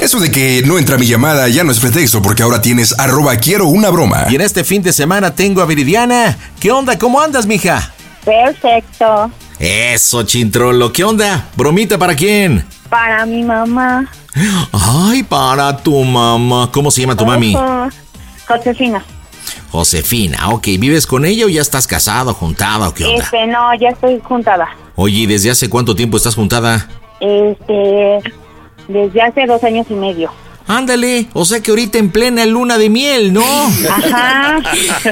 Eso de que no entra mi llamada ya no es pretexto porque ahora tienes arroba quiero una broma. Y en este fin de semana tengo a Viridiana. ¿Qué onda? ¿Cómo andas, mija? Perfecto. Eso, chintrolo. ¿Qué onda? ¿Bromita para quién? Para mi mamá. Ay, para tu mamá. ¿Cómo se llama tu mami? Josefina. Josefina. Ok, ¿vives con ella o ya estás casado, juntada o qué onda? Este, no, ya estoy juntada. Oye, ¿y desde hace cuánto tiempo estás juntada? Este, desde hace dos años y medio. Ándale, o sea que ahorita en plena luna de miel, ¿no? Ajá.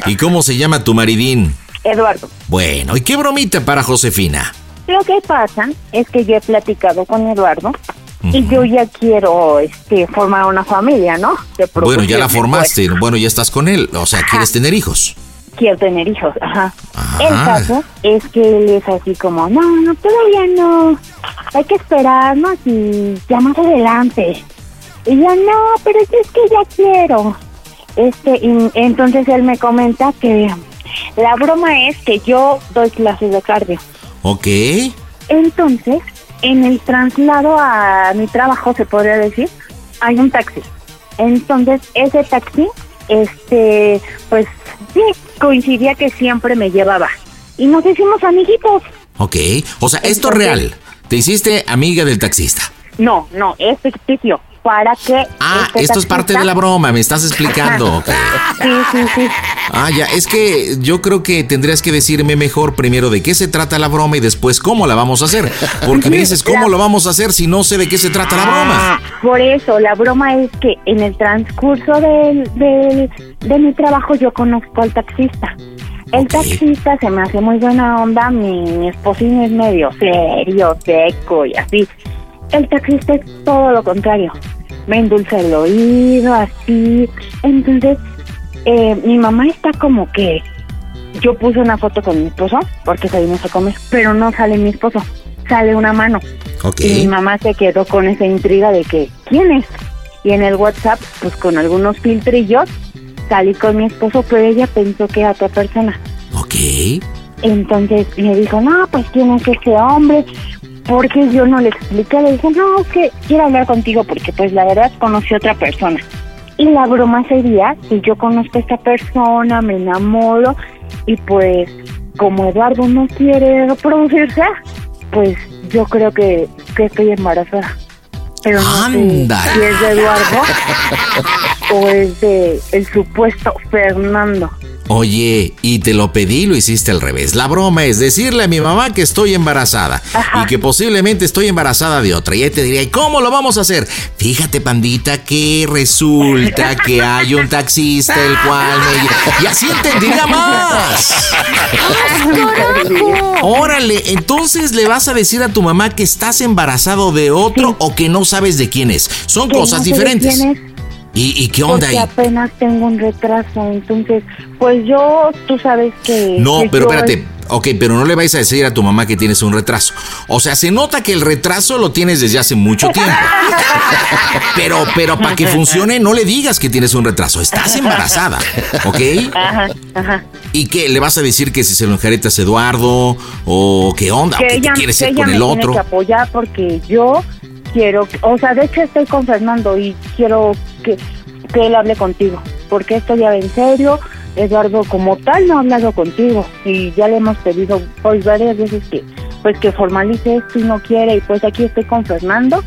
¿Y cómo se llama tu maridín? Eduardo. Bueno, ¿y qué bromita para Josefina? Lo que pasa es que yo he platicado con Eduardo y yo ya quiero este, formar una familia, ¿no? Bueno, ya la formaste, bueno, ya estás con él, o sea, ¿quieres tener hijos? Quiero tener hijos, ajá. Ajá. El caso es que él es así como, no, no, todavía no. Hay que esperarnos y ya más adelante. Y yo, no, pero es que ya quiero. Este, y entonces él me comenta que la broma es que yo doy clases de cardio. Ok. Entonces, en el traslado a mi trabajo, se podría decir, hay un taxi. Entonces, ese taxi, este, pues sí, coincidía que siempre me llevaba. Y nos hicimos amiguitos. Ok, o sea, esto es real. Te hiciste amiga del taxista. No, no, es ficticio. Para que. Ah, este esto es parte de la broma, me estás explicando. Sí, sí, sí. Ah, ya, es que yo creo que tendrías que decirme mejor primero de qué se trata la broma y después cómo la vamos a hacer. Porque me dices, ¿cómo La- lo vamos a hacer si no sé de qué se trata la broma? Por eso, la broma es que en el transcurso del, del- de mi trabajo yo conozco al taxista. El taxista se me hace muy buena onda, mi, mi esposín es medio serio, seco y así. El taxista es todo lo contrario. Me endulza el oído, así. Entonces, eh, mi mamá está como que... Yo puse una foto con mi esposo porque salimos a comer, pero no sale mi esposo, sale una mano. Y mi mamá se quedó con esa intriga de que, ¿quién es? Y en el WhatsApp, pues con algunos filtrillos, salí con mi esposo, pero ella pensó que era otra persona. Ok. Entonces me dijo, no, pues quién es ese hombre, porque yo no le expliqué, le dije, no, es que quiero hablar contigo porque pues la verdad conocí a otra persona. Y la broma sería que yo conozco a esta persona, me enamoro y pues como Eduardo no quiere reproducirse, pues yo creo que, que estoy embarazada. Pero no sé si es de Eduardo o es de el supuesto Fernando. Oye, y te lo pedí lo hiciste al revés. La broma es decirle a mi mamá que estoy embarazada y que posiblemente estoy embarazada de otra. Y ella te diría, ¿y cómo lo vamos a hacer? Fíjate, pandita, que resulta que hay un taxista el cual me... Y así entendería más. Órale, entonces le vas a decir a tu mamá que estás embarazado de otro o que no sabes de quién es. Son cosas diferentes. ¿Y, qué onda Porque ahí? apenas tengo un retraso, entonces, pues yo, tú sabes que... No, que pero espérate. Ok, pero no le vais a decir a tu mamá que tienes un retraso. O sea, se nota que el retraso lo tienes desde hace mucho tiempo. Pero, pero para que funcione, no le digas que tienes un retraso. Estás embarazada, ¿ok? Ajá, ajá. ¿Y qué? ¿Le vas a decir que si se lo enjaretas Eduardo? ¿O qué onda? ¿O que te ella, quieres que ir ella con me el tiene otro? que apoyar porque yo quiero, o sea, de hecho estoy con Fernando y quiero que, que él hable contigo, porque esto ya en serio. Eduardo como tal no ha hablado contigo y ya le hemos pedido pues varias veces que pues que formalice esto y no quiere y pues aquí estoy con Fernando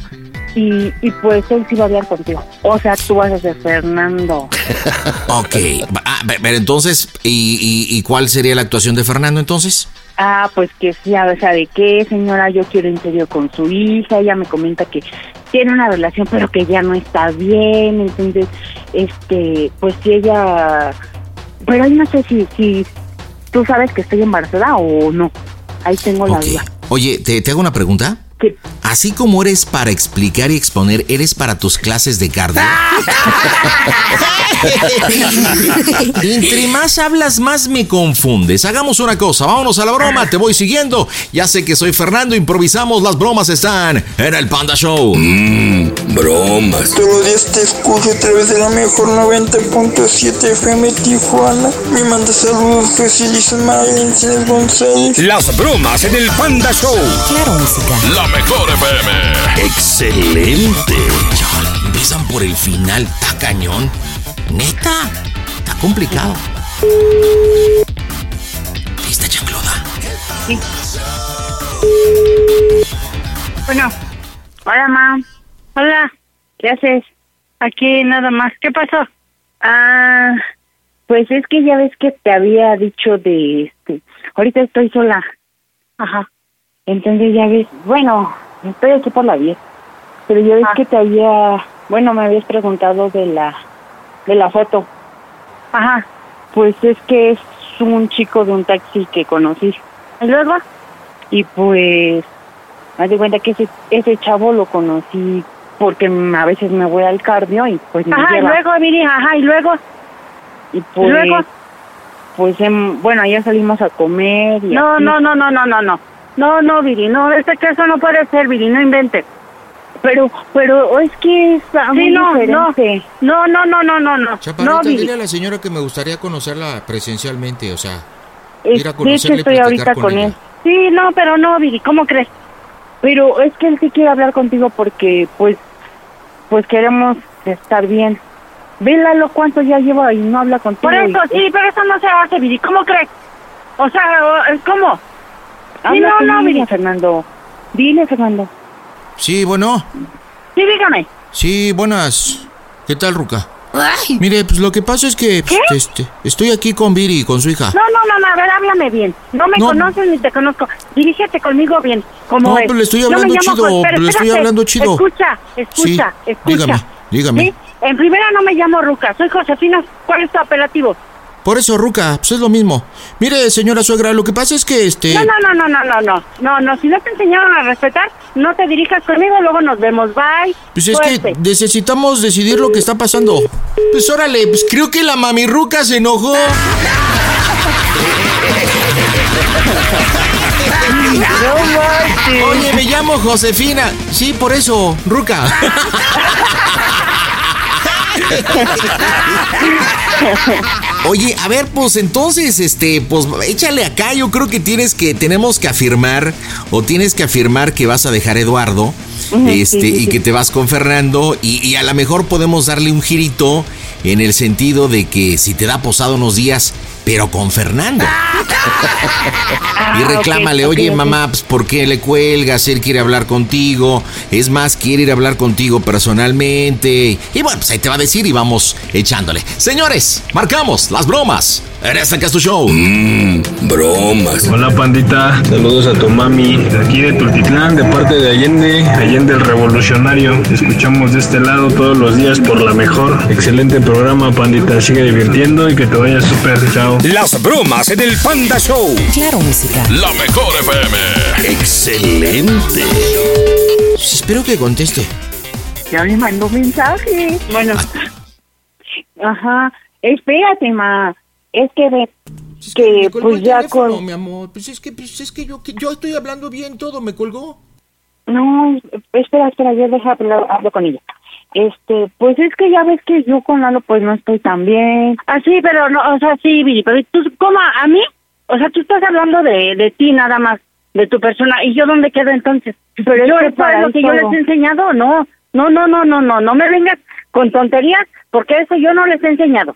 y, y pues él sí va a hablar contigo. O sea, tú vas a ser Fernando. Ok. Ah, pe- pero entonces, ¿y, y, y cuál sería la actuación de Fernando entonces? Ah, pues que sí, a ver, ¿sabe qué, señora? Yo quiero en serio con su hija. Ella me comenta que tiene una relación, pero que ya no está bien. Entonces, este, pues si ella... Pero ahí no sé si, si tú sabes que estoy embarazada o no. Ahí tengo la duda. Oye, ¿te, te hago una pregunta? Que- Así como eres para explicar y exponer, ¿eres para tus clases de cardio? Entre más hablas, más me confundes. Hagamos una cosa, vámonos a la broma, te voy siguiendo. Ya sé que soy Fernando, improvisamos, las bromas están en el Panda Show. Bromas. Todos los días te escucho a través de la mejor 90.7 FM Tijuana. Me manda saludos José Luis Marilyn Cines González. Las bromas en el Panda Show. La mejor FM. Excelente. Chale, empiezan por el final, está cañón. Neta, está complicado. Esta chancluda. Bueno, hola, ma. Hola, ¿qué haces? Aquí nada más. ¿Qué pasó? Ah, pues es que ya ves que te había dicho de este. Ahorita estoy sola. Ajá. Entonces ya ves, bueno, estoy aquí por la 10. Pero ya ves que te había, bueno, me habías preguntado de la de la foto. Ajá. Pues es que es un chico de un taxi que conocí. ¿Y luego? Y pues Haz de cuenta que ese, ese chavo lo conocí porque a veces me voy al cardio y pues me Ajá, y lleva. luego, Viri, ajá, y luego, y pues, luego? pues em, bueno, ya salimos a comer y no, así. no, no, no, no, no, no, no, no, Viri, no, este caso no puede ser, Viri, no inventes. Pero, pero es que es ah, Sí, no, no, diferente. no, no, no, no, no, no, no, Viri. la señora que me gustaría conocerla presencialmente, o sea. Es- Ir a conocerla y estoy platicar ahorita con con, ella. él. Sí, no, pero no, Viri, ¿cómo crees? Pero es que él sí quiere hablar contigo porque pues, pues queremos estar bien. Ve Lalo cuánto ya lleva y no habla contigo. Por eso, y- sí, pero eso no se hace, Viri, ¿cómo crees? O sea, ¿cómo? Sí, no, no, Viri. Fernando. Dile, Fernando. Sí, bueno. Sí, dígame. Sí, buenas. ¿Qué tal, Ruca? Mire, pues lo que pasa es que pues, este, estoy aquí con Viri y con su hija. No, no, no, no, a ver, háblame bien. No me No. conoces ni te conozco. Dirígete conmigo bien, como No, es. pues le estoy hablando chido, pero le estoy hablando chido. Escucha, escucha, Sí, escucha. dígame, dígame. ¿Sí? En primera no me llamo Ruca, soy Josefina. ¿Cuál es tu apelativo? Por eso, Ruca, pues es lo mismo. Mire, señora suegra, lo que pasa es que este. No, no, no, no, no, no, no. No, no, si no te enseñaron a respetar, no te dirijas conmigo, luego nos vemos. Bye. Pues es que necesitamos decidir lo que está pasando. Pues órale, pues creo que la mami Ruca se enojó. Oye, me llamo Josefina. Sí, por eso, Ruca. Oye, a ver, pues entonces, este, pues échale acá. Yo creo que tienes que, tenemos que afirmar, o tienes que afirmar que vas a dejar a Eduardo, este, sí, sí, y que te vas con Fernando, y, y a lo mejor podemos darle un girito en el sentido de que si te da posado unos días, pero con Fernando. Ah, y reclámale, oye ok. mamá, pues ¿por qué le cuelgas? Él quiere hablar contigo. Es más, quiere ir a hablar contigo personalmente. Y bueno, pues ahí te va a decir y vamos echándole. Señores, marcamos las bromas. En este que es tu show. Mmm, bromas. Hola pandita, saludos a tu mami, de aquí de Tultitlán, de parte de Allende, Allende el Revolucionario. Te escuchamos de este lado todos los días por la mejor. Excelente programa pandita, sigue divirtiendo y que te vaya súper, chao. Las bromas en el Panda Show. Claro, música. La mejor FM. Excelente. Pues espero que conteste. Ya me mandó mensaje. Bueno. Ajá. Espérate, ma. Es que ve que pues ya con... mi amor. Pues es que, pues es que yo, que yo estoy hablando bien todo, me colgó. No, espera, espera, yo deja hablar, hablo con ella. Este, pues es que ya ves que yo con Lalo pues no estoy tan bien. Ah, sí, pero no, o sea, sí, Viri, pero tú, ¿cómo? ¿A mí? O sea, tú estás hablando de, de ti nada más, de tu persona. ¿Y yo dónde quedo entonces? Pero es yo, ¿eso para es lo que yo les he enseñado? No, no, no, no, no, no, no me vengas con tonterías, porque eso yo no les he enseñado.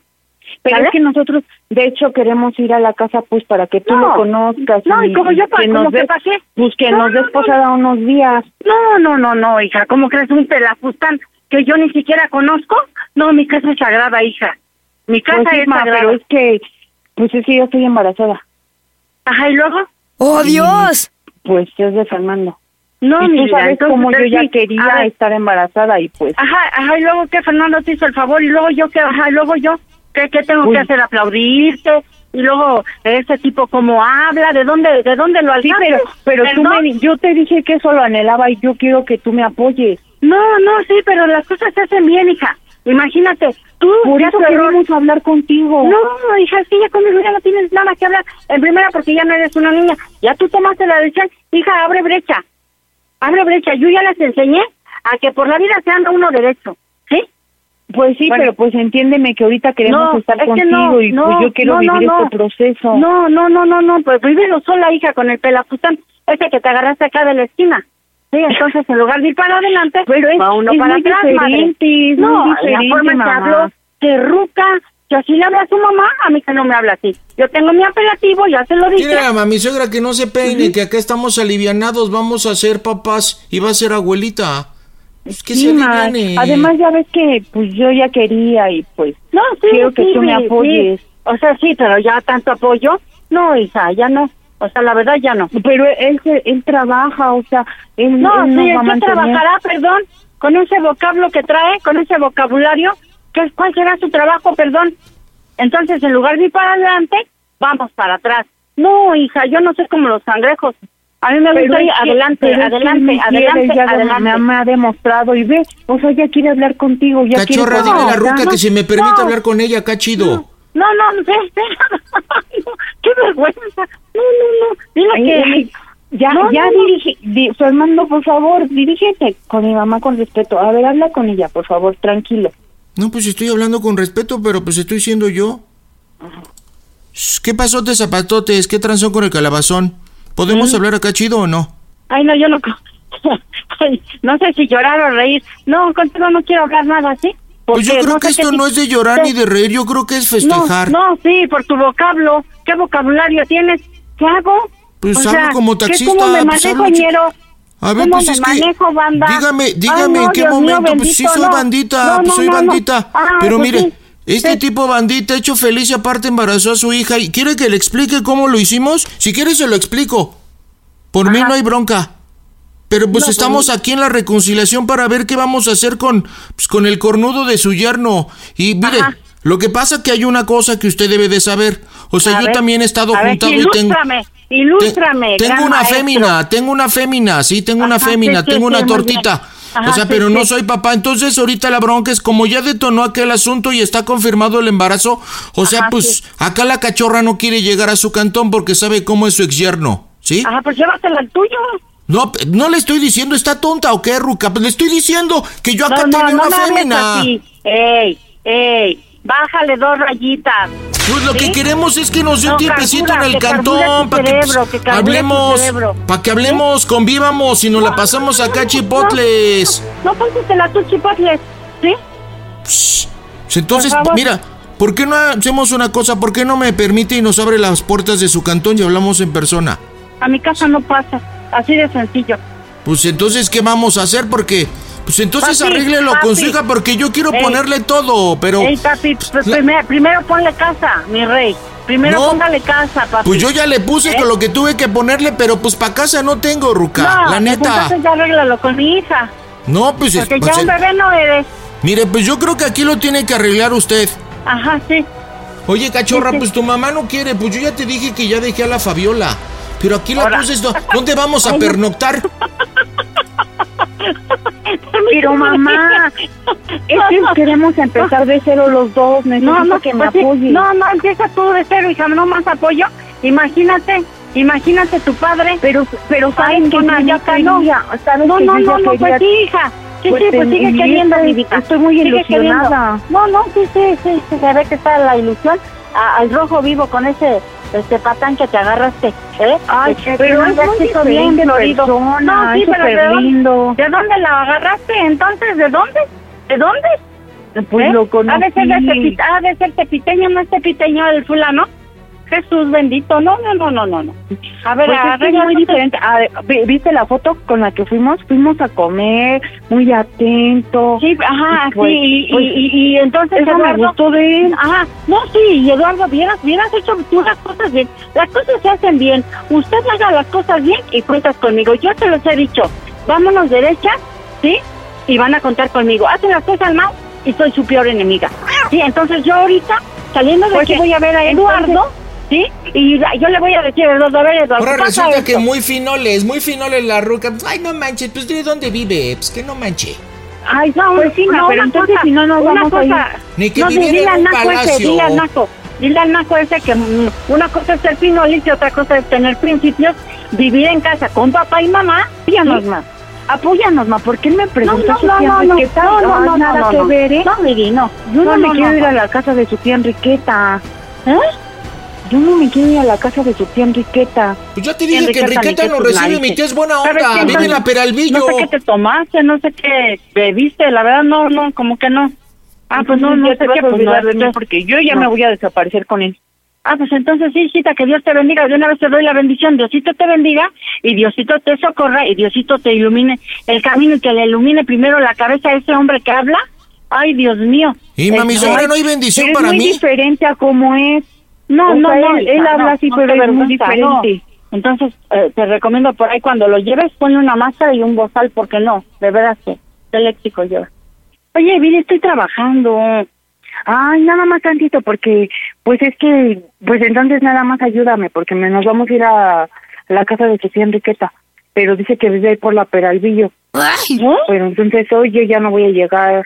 Pero ¿Sale? es que nosotros, de hecho, queremos ir a la casa pues para que tú No. lo conozcas. No, y como yo, que como nos que des, pa' qué. pues que No, nos no, des no. posada unos días. No, no, no, no, hija, ¿cómo crees un pelafustán que yo ni siquiera conozco? No, mi casa es sagrada, hija. Mi casa Pues es sagrada. pero es que, pues es que yo estoy embarazada. Ajá, ¿y luego? ¡Oh, Dios! Pues es de Fernando. No, y mi tú vida, sabes entonces, cómo yo ya sí, quería estar embarazada y pues... Ajá, ajá, y luego que Fernando te hizo el favor, y luego yo que, ajá, y luego yo, ¿qué, qué tengo Uy. que hacer? ¿Aplaudirte? Y luego, ese tipo cómo habla, ¿de dónde, de dónde lo Sí, alcanzas? pero, pero tú me, yo te dije que eso lo anhelaba y yo quiero que tú me apoyes. No, no, sí, pero las cosas se hacen bien, hija. Imagínate, tú, Por eso queremos hablar contigo. No, hija, que ya conmigo ya no tienes nada que hablar. En primera, porque ya no eres una niña. Ya tú tomaste la decisión. Hija, abre brecha. Abre brecha. Yo ya les enseñé a que por la vida se anda uno derecho. ¿Sí? Pues sí, Bueno. pero pues entiéndeme que ahorita queremos No, estar es contigo no, y no, pues yo quiero no, no, vivir no. este proceso. No, no, no, no, no. Pues vívelo sola, hija, con el pelafustán. Ese que te agarraste acá de la esquina. Sí, entonces en lugar de ir para adelante, Pero es- va uno es para muy atrás, madre. diferente, es no, muy la diferente, forma en que mamá. habló, que ruca, que así le habla a su mamá, a mí que no me habla así. Yo tengo mi apelativo, ya se lo dije. Mira, mami suegra que no se peine, que acá estamos alivianados, vamos a ser papás y va a ser abuelita. Pues que Sí, se ma. aliviane. Además ya ves que pues yo ya quería y pues No, sí, quiero que sí, tú me sí, apoyes. sí. O sea, sí, pero ya tanto apoyo, no, hija, ya no. O sea, la verdad ya no. Pero él, se- él trabaja, o sea, él, No, él sí, va ¿qué mantener. trabajará, perdón? Con ese vocablo que trae, con ese vocabulario, ¿qué, ¿cuál será su trabajo, perdón? Entonces, en lugar de ir para adelante, vamos para atrás. No, hija, yo no soy como los cangrejos. A mí me Pero gusta ir es que- adelante, pero es que adelante, él quiere, adelante, ya adelante. Me, ha demostrado y ve, o sea, ya quiere hablar contigo, ya Cachorra, quiere... dile a la No, ruca no, que si me permite no. hablar con ella, acá chido. No, no, no, sí. No, qué vergüenza. No, no, no. Dile Ay, que... ay, Ya, No, ya no, no. dirige, di- Fernando, por favor, dirígete con mi mamá con respeto. A ver, habla con ella, por favor, tranquilo. No, pues estoy hablando con respeto, pero pues estoy siendo yo. ¿Qué pasotes, zapatotes? ¿Qué transó con el calabazón? ¿Podemos hablar acá chido o no? Ay, no, yo no... Ay, no sé si llorar o reír. No, contigo no quiero hablar nada, ¿sí? Pues yo creo no que esto no es de llorar ni de reír, yo creo que es festejar. No, no, sí, por tu vocablo. ¿Qué vocabulario tienes? ¿Qué hago? Pues O hablo sea, como ¿qué- taxista, ¿Cómo me pues manejo, ñero? A ver, ¿Cómo pues me es que. manejo, banda? Dígame, Ay, dígame no, en qué Dios mío, momento. pues sí soy bandita, No, pues soy bandita. Ah, Pero pues mire, sí. este Sí. tipo bandita hecho feliz y aparte embarazó a su hija. ¿Y quiere que le explique cómo lo hicimos? Si quiere se lo explico. Por mí no hay bronca. Pero pues No, estamos pues- aquí en la reconciliación para ver qué vamos a hacer con, pues, con el cornudo de su yerno. Y mire, Ajá. lo que pasa que hay una cosa que usted debe de saber. O sea, A yo ver, también he estado a ver, juntado y tengo... ilústrame, ilústrame, Te- tengo una fémina, tengo una fémina, sí, tengo una fémina, sí, tengo sí, una tortita. Ajá, o sea, pero no soy papá. Entonces, ahorita la bronca es como ya detonó aquel asunto y está confirmado el embarazo. O sea, Ajá, pues acá la cachorra no quiere llegar a su cantón porque sabe cómo es su ex yerno, ¿sí? Ajá, pues llévatela al tuyo. No, no le estoy diciendo, ¿está tonta o qué, Ruca? Pues le estoy diciendo que yo acá No, no, tengo no una hables fémina. Ey, ey, bájale dos rayitas. Pues lo ¿Sí? que queremos es que nos dé No, un tiempecito en el cantón para que cerebro, pues, que hablemos, para que hablemos, convivamos y nos la pasamos acá chipotles. No, póntela tú, chipotles. ¿Sí? Psh, Entonces, Por mira, ¿Por qué no hacemos una cosa? ¿Por qué no me permite y nos abre las puertas de su cantón y hablamos en persona? A mi casa no pasa. Así de sencillo. Pues entonces, ¿qué vamos a hacer? Porque, pues entonces Papi, arréglelo con su hija porque yo quiero Ey. ponerle todo, pero... Ey, papi, pues, la- primero, primero ponle casa, mi rey. Primero No. póngale casa, papi. Pues yo ya le puse ¿Eh? con lo que tuve que ponerle, pero pues para casa no tengo, Ruca. No, la pues neta. entonces ya arréglalo con mi hija. No, pues... Porque pues, ya un bebé no eres. Mire, pues yo creo que aquí lo tiene que arreglar usted. Ajá, sí. Oye, cachorra, Sí, sí. pues tu mamá no quiere. Pues yo ya te dije que ya dejé a la Fabiola. Pero aquí la Ahora. cosa es... do- ¿Dónde vamos a pernoctar? Pero mamá, es que queremos empezar de cero los dos. Necesito No, no, que me pues sí. apoyes. No, no, empieza tú de cero, hija, no más apoyo. Imagínate, imagínate tu padre. Pero, pero sabes Ay, que no, ya No, que no, no, ya no, pues sí, hija. Sí, Pues sí, pues sigue en queriendo, vida. estoy muy Sigue ilusionada. queriendo. No, no, sí, sí, sí, sí, se ve que está la ilusión. A- al rojo vivo con ese este patán que te agarraste, ¿eh? Ay, que pero es muy bracito bien diferente florido. persona, No, sí, es pero ¿de súper dónde- lindo. ¿De dónde la agarraste entonces? ¿De dónde? ¿De dónde? Pues ¿Eh? lo conocí. Ha de ser de Tepit- ha de ser tepiteño, no es tepiteño el fulano. Jesús bendito, no, no, no, no, no, no. A ver, Pues es muy diferente. Vi- ¿Viste la foto con la que fuimos? Fuimos a comer, muy atento. Sí, ajá, Y pues- sí, y, pues, y, y, y entonces eso me Eduardo, gustó de él. Ajá, no, sí, y Eduardo, vieras, vieras hecho tú las cosas bien. Las cosas se hacen bien. Usted haga las cosas bien y cuentas conmigo. Yo te los he dicho, vámonos derecha, ¿sí? Y van a contar conmigo. Hacen las cosas mal y soy su peor enemiga. Sí, entonces yo ahorita, saliendo de Pues aquí, voy a ver a Eduardo, ¿sí? Y yo le voy a decir a Eduardo, a ver, Eduardo, Ahora resulta esto. que muy finoles, muy finoles la Ruca. Ay, no manches, pues ¿de dónde vive? Pues que no manche. Ay, no, Pues sí, no, pero una entonces cosa, si no nos una vamos a cosa, Ni que no, viviera dile en al un naco ese, dile al naco, dile al naco ese que mm, una cosa es ser pinolis y otra cosa es tener principios, vivir en casa con papá y mamá, Apóyanos, ma. Apóyanos, ma. ¿Por qué me no, preguntas no, no, no, no, ¿Qué tal? no, no, Ay, no, nada no, que no. ver, ¿eh? No, Viri, no. Yo no, No, me no, quiero no, ir no. a la casa de su tía Enriqueta. ¿Eh? Yo no me quiero ir a la casa de su tía Enriqueta. Pues ya te dije que Enriqueta, Enriqueta que tus recibe, mi tía es buena ¿Sabes onda, qué? vive en la Peralvillo. No sé qué te tomaste, no sé qué bebiste, la verdad no, no, como que no. Ah, pues no, no ya sé qué, pues no, de mí porque yo ya no. me voy a desaparecer con él. Ah, pues entonces sí, hijita, que Dios te bendiga. De una vez te doy la bendición. Diosito te bendiga y Diosito te socorra y Diosito te ilumine el camino y que le ilumine primero la cabeza a ese hombre que habla. Ay, Dios mío. Y mami, suegra, no hay bendición para es muy mí. diferente a cómo es. No, no, no. él- habla no, así, no pero es muy diferente. Entonces, eh, te recomiendo por ahí cuando lo lleves, ponle una máscara y un bozal, porque no, de veras que qué léxico lleva. Oye, Viri, estoy trabajando. Ay, nada más tantito, porque, pues es que, pues entonces nada más ayúdame, porque me, nos vamos a ir a, la casa de su tía Enriqueta, pero dice que vive ahí por la Peralvillo. ¿No? Pero entonces hoy yo ya no voy a llegar,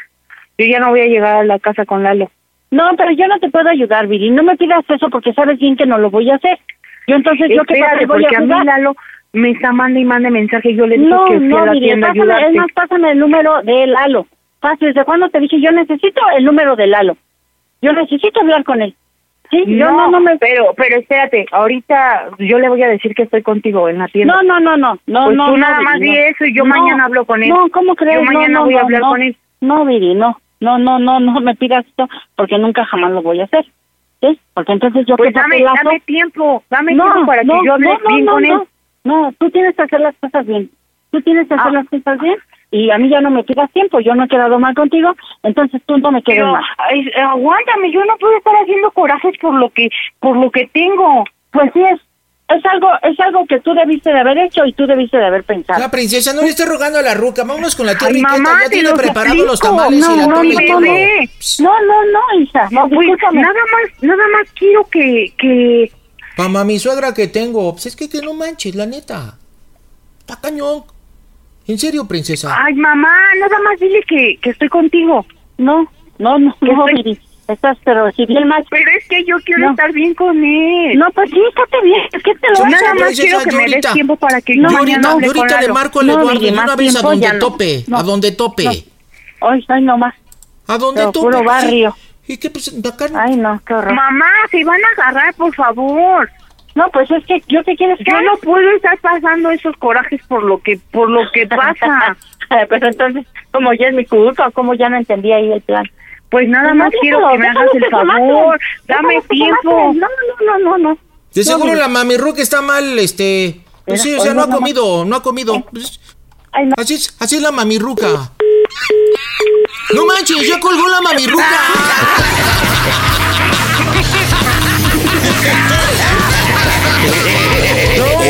yo ya no voy a llegar a la casa con Lalo. No, pero yo no te puedo ayudar, Viri. No me pidas eso porque sabes bien que no lo voy a hacer. Yo entonces, ¿yo qué papel voy porque a a mí? Lalo me está mandando y mande mensaje, yo le dije No, que fui a no, la Viri, tienda pásame, es más, pásame el número de Lalo. Pásame, ¿desde cuándo te dije? Yo necesito el número de Lalo. Yo necesito hablar con él. Sí, yo no, no me... Pero, pero espérate, ahorita yo le voy a decir que estoy contigo en la tienda. No, no, no, no, no, Pues no. tú no, nada más no. di eso y yo No, mañana hablo con él. No, ¿cómo crees? Yo mañana No, no, voy a no, hablar no. con él. No, Viri, no. No, no, no, no me pidas esto porque nunca jamás lo voy a hacer. ¿Sí? Porque entonces yo Pues dame, dame tiempo, dame no, tiempo para no, que yo hable no, bien no, con él. no. Tú tienes que hacer las cosas bien. Tú tienes que hacer Ah. las cosas bien y a mí ya no me pidas tiempo. Yo no he quedado mal contigo, entonces tú no me quedes Pero mal. ay, aguántame, yo no puedo estar haciendo corajes por lo que por lo que tengo. Pues sí es es algo es algo que tú debiste de haber hecho y tú debiste de haber pensado. La princesa, no le esté rogando a la ruca. Vámonos con la tía Ay, mamá, ya tiene preparados los tamales y la no, no. No, no, no, hija. No, Pues nada más, nada más quiero que que Mamá, mi suegra que tengo, pues es que, que no manches, la neta. Está cañón. En serio, princesa. ay, mamá, nada más dile que que estoy contigo. No, no, no, no, estoy-. Estás, pero si bien más. Pero es que yo quiero No. estar bien con él. No, pues sí, estate bien. ¿Qué te lo Yo nada más quiero que me des tiempo para que No, yo ahorita, yo ahorita le marco al No, Eduardo de una vez a donde tope. No. A donde tope. No. Ay, ay, no más. A donde Pero tope. puro barrio. ¿Y qué pues acá? Ay, no, qué horror. Mamá, se van a agarrar, por favor. No, pues es que yo te quieres que Yo no puedo estar pasando esos corajes por lo que por lo que pasa. Pero entonces, como ya es mi culpa, como ya no entendí ahí el plan. Pues nada más No, quiero que me hagas el favor. Dame tiempo. No, no, no, no, no. De seguro No, la mami está mal, este... Pues sí, o sea, no ha comido, no ha comido. Pues, Así es, así es la mami Ruca. No manches, ya colgó la mami Ruca.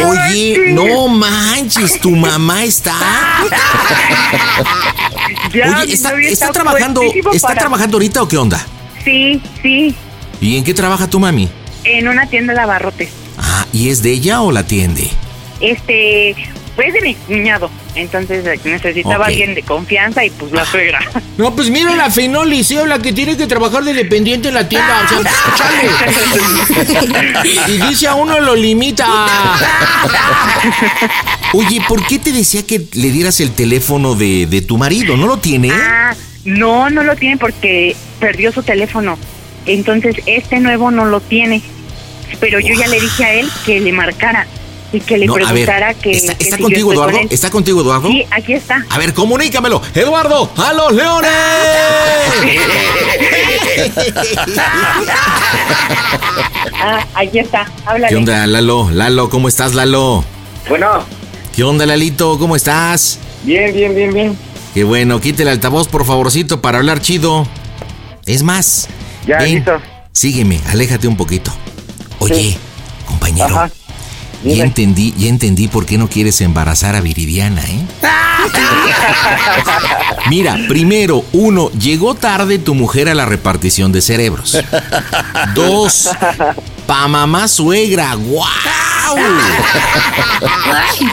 Oye, no manches, tu mamá está. Ya, Oye, mi ¿está, trabajando, está para- trabajando ahorita o qué onda? Sí, sí, ¿Y en qué trabaja tu mami? en una tienda de abarrotes. Ah, ¿y es de ella o la atiende? Este, pues de mi cuñado. Entonces eh, necesitaba Ok. alguien de confianza y pues la suegra. No, pues mira la Feinol Liceo, la que tiene que trabajar de dependiente en la tienda. O sea, chale. Y dice a uno lo limita. Oye, ¿por qué te decía que le dieras el teléfono de, de tu marido? ¿No lo tiene? Ah, no, no lo tiene porque perdió su teléfono. Entonces este nuevo no lo tiene. Pero yo ya le dije a él que le marcara y que le No, a ver, preguntara que. ¿está, que está si yo contigo, con Eduardo? ¿Está contigo, Eduardo? Sí, aquí está. A ver, comunícamelo. Eduardo, a los leones. Ah, aquí está. Háblale. ¿Qué onda, Lalo? Lalo, ¿cómo estás, Lalo? Bueno, ¿Qué onda, Lalito? ¿Cómo estás? bien, bien, bien, bien. Qué bueno, quite el altavoz, por favorcito, para hablar chido. Es más, Ya, ven, listo. sígueme, aléjate un poquito. Oye, compañero, Ajá. Ya entendí, ya entendí por qué no quieres embarazar a Viridiana, ¿eh? Mira, primero, uno, llegó tarde tu mujer a la repartición de cerebros. Dos, pa mamá suegra, ¡guau!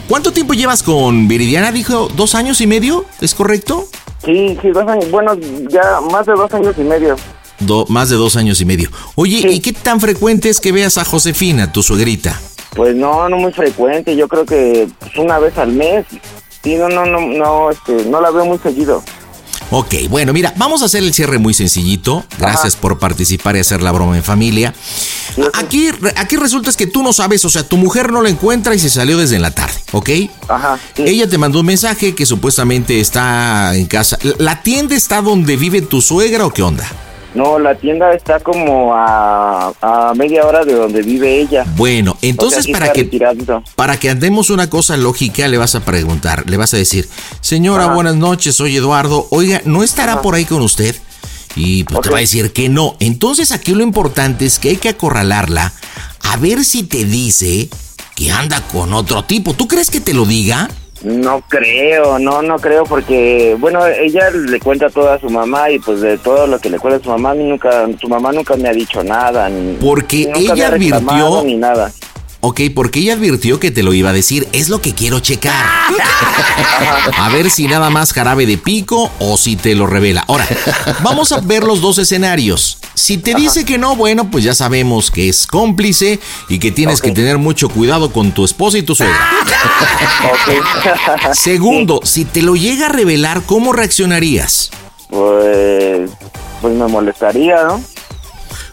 ¿Cuánto tiempo llevas con Viridiana? Dijo, ¿dos años y medio? ¿Es correcto? Sí, sí, dos años. Bueno, ya más de dos años y medio. Do- más de dos años y medio. Oye, ¿y qué tan frecuente es que veas a Josefina, tu suegrita? Pues no, no muy frecuente. Yo creo que pues, una vez al mes. Sí, no, no, no, no, este, no la veo muy seguido. Ok, bueno, mira, vamos a hacer el cierre muy sencillito. Gracias por participar y hacer la broma en familia. Aquí, aquí resulta es que tú no sabes, o sea, tu mujer no la encuentra y se salió desde la tarde, ¿ok? Ajá. Ella te mandó un mensaje que supuestamente está en casa. ¿La tienda está donde vive tu suegra o qué onda? No, la tienda está como a, a media hora de donde vive ella. Bueno, entonces O sea, sí para que para que andemos una cosa lógica le vas a preguntar, le vas a decir, señora, Ajá. buenas noches, soy Eduardo, oiga, ¿no estará por ahí con usted? Y pues te va a decir que no. Entonces aquí lo importante es que hay que acorralarla a ver si te dice que anda con otro tipo. ¿Tú crees que te lo diga? No creo, no, no creo porque, bueno, ella le cuenta todo a su mamá y pues de todo lo que le cuenta a su mamá, a mí nunca, su mamá nunca me ha dicho nada. Ni, Porque nunca ella me ha advirtió- Ni nada. Ok, porque ella advirtió que te lo iba a decir. Es lo que quiero checar. A ver si nada más jarabe de pico o si te lo revela. Ahora, vamos a ver los dos escenarios. Si te dice que no, bueno, pues ya sabemos que es cómplice y que tienes que tener mucho cuidado con tu esposa y tu suegra. Segundo, si te lo llega a revelar, ¿cómo reaccionarías? Pues, pues me molestaría, ¿no?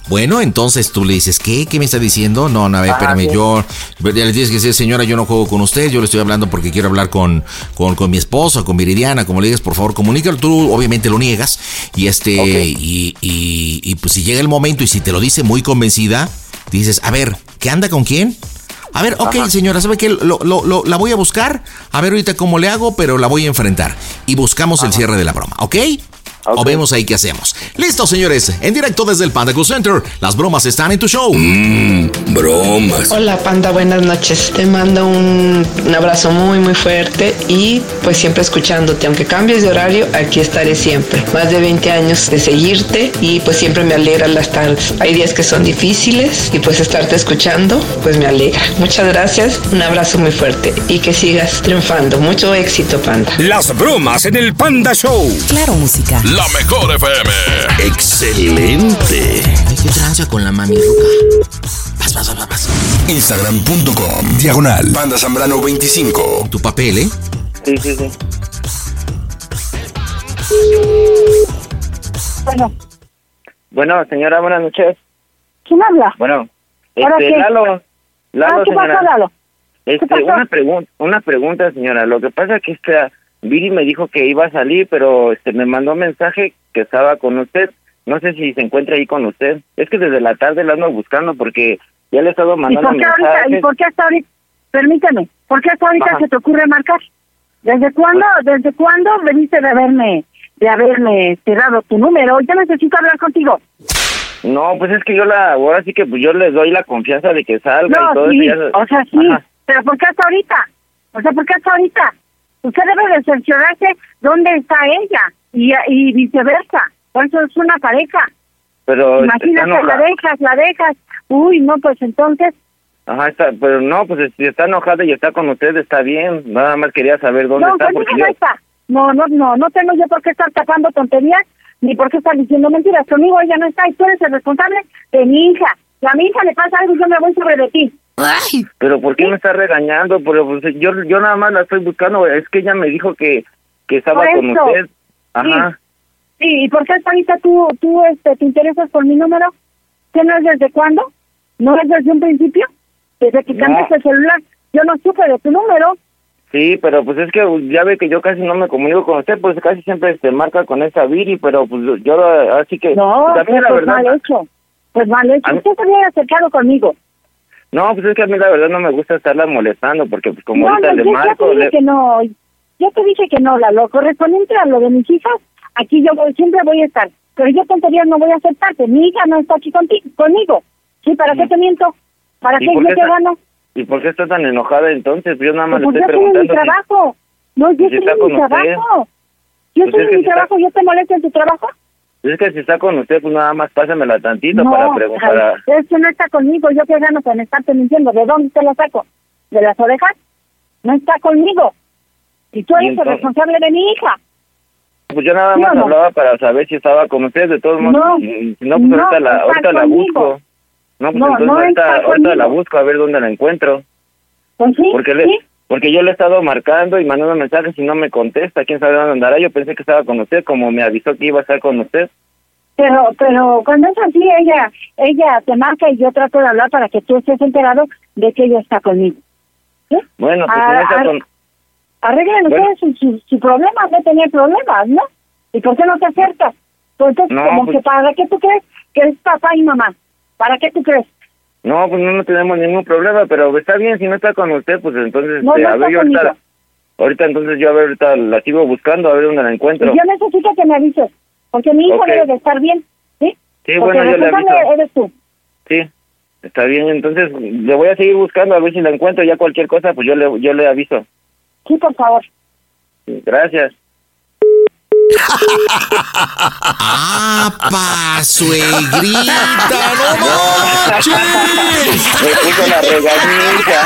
Bueno, entonces tú le dices, ¿qué? ¿Qué me está diciendo? No, no, a ver, espérame, sí. yo... Ya le tienes que decir, señora, yo no juego con usted, yo le estoy hablando porque quiero hablar con, con, con mi esposa, con Viridiana, como le digas, por favor, comunícalo. Tú obviamente lo niegas y este... Y, y, y, pues si llega el momento y si te lo dice muy convencida, dices, a ver, ¿qué anda con quién? A ver, ok, señora, ¿sabe qué? Lo, lo- lo- la voy a buscar, a ver ahorita cómo le hago, pero la voy a enfrentar. Y buscamos el cierre de la broma, ¿ok? O vemos ahí qué hacemos. Listo, señores. En directo desde el Panda Cool Center. Las bromas están en tu show. bromas. Hola Panda, buenas noches. Te mando un, un abrazo muy muy fuerte y pues siempre escuchándote. Aunque cambies de horario, aquí estaré siempre. Más de 20 años de seguirte y pues siempre me alegran las tardes. Hay días que son difíciles y pues estarte escuchando pues me alegra. Muchas gracias, un abrazo muy fuerte y que sigas triunfando. Mucho éxito Panda. Las bromas en el Panda Show. Claro, música. La mejor FM. Excelente. ¿Qué tranza con la mami ruca? Vas, vas, vas, vas. Instagram.com Diagonal Panda Zambrano 25 Tu papel, ¿eh? Sí, sí, sí. Bueno, Bueno, señora, buenas noches. ¿quién habla? Bueno, ¿Ahora este, qué? Lalo. Lalo, Ah, ¿Qué señora. pasó, Lalo? Este, pasó? una pregunta, una pregunta, señora. Lo que pasa es que esta Viri me dijo que iba a salir, pero este me mandó un mensaje que estaba con usted no sé si se encuentra ahí con usted. Es que desde la tarde la ando buscando porque ya le he estado ¿Y mandando por qué ahorita? mensajes. ¿Y por qué hasta ahorita? Permíteme, ¿por qué hasta ahorita Ajá. se te ocurre marcar? ¿Desde cuándo, desde cuándo veniste de haberme, de haberme este, dado tu número? Yo necesito hablar contigo. No, pues es que yo la, ahora sí que pues yo les doy la confianza de que salga y todo sí, eso. ya- o sea, sí, Ajá. pero ¿por qué hasta ahorita? O sea, ¿por qué hasta ahorita? Usted debe de cerciorarse dónde está ella y, y viceversa. Por eso es una pareja. Pero Imagínate, la dejas, la dejas. Uy, no, pues entonces, Ajá, está, pero no, pues si está enojada y está con usted está bien. Nada más quería saber dónde no, está conmigo porque no yo, está. No, no, no, no tengo yo por qué estar tapando tonterías ni por qué estar diciendo mentiras. Conmigo ella no está y tú eres el responsable de mi hija. Si a mi hija le pasa algo, yo me voy sobre de ti. Pero ¿por qué me está regañando? Pero pues, yo yo nada más la estoy buscando, es que ella me dijo que que estaba con usted. Ajá. Sí, ¿y por qué ahorita tú, tú este, te interesas por mi número? ¿Que no es desde cuándo? ¿No es desde un principio? Desde que No. cambiaste el celular. Yo no supe de tu número. Sí, pero pues es que ya ve que yo casi no me comunico con usted, pues casi siempre se marca con esa Viri, pero pues yo así que No, pues, mí pues, la verdad mal hecho. Pues mal hecho. Usted se había acercado conmigo. No, pues es que a mí la verdad no me gusta estarla molestando porque pues como no, ahorita no, le yo ya marco te dije le- que no. Yo te dije que no, la lo correspondiente a lo de mis hijas, aquí yo voy- siempre voy a estar. Pero yo tonterías no voy a aceptarte. Mi hija no está aquí contigo, conmigo. Sí, ¿para qué te miento? ¿Para ¿Y qué yo te gano? ¿Y por qué está tan enojada entonces? Pues yo nada más Pues le yo estoy estoy en mi preguntando. si- trabajo. No, yo si estoy en mi usted. trabajo. Yo Pues estoy es en mi si está- trabajo. ¿Yo te molesto en tu trabajo? Es que si está con usted, pues nada más pásamela tantito no, para preguntar. es que no está conmigo. Yo qué gano con estarte mintiendo. ¿De dónde te lo saco? ¿De las orejas? No está conmigo. Y tú eres el responsable de mi hija. Pues yo nada ¿Sí más no? hablaba para saber si estaba con usted, de todos modos. No, si no, pues no ahorita, la, ahorita la busco. No, pues entonces ahorita, la busco a ver dónde la encuentro. Pues sí, Porque, le, sí. Porque yo le he estado marcando y mandando mensajes y no me contesta. ¿Quién sabe dónde andará? Yo pensé que estaba con usted, como me avisó que iba a estar con usted. Pero, pero cuando es así, ella, ella te marca y yo trato de hablar para que tú estés enterado de que ella está conmigo. ¿Sí? Bueno, pues Ah, si no está con... Arreglen Bueno. ustedes su, su, su problema, de tener problemas, ¿no? ¿Y por qué no te acercas? Pues entonces, No, como pues- que para qué tú crees que es papá y mamá. ¿Para qué tú crees? No, pues no, no tenemos ningún problema, pero está bien, si no está con usted, pues entonces, No, no a ver, yo ahorita, ahorita entonces yo a ver, ahorita la sigo buscando, a ver dónde la encuentro. Y yo necesito que me avises, porque mi hijo debe de estar bien, ¿sí? Sí, porque bueno, yo le aviso. eres tú. Sí, está bien, entonces le voy a seguir buscando a ver si la encuentro, ya cualquier cosa, pues yo le, yo le aviso. Sí, por favor. Gracias. ¡Apa, suegrita! ¡No manches! Me puso la regañita.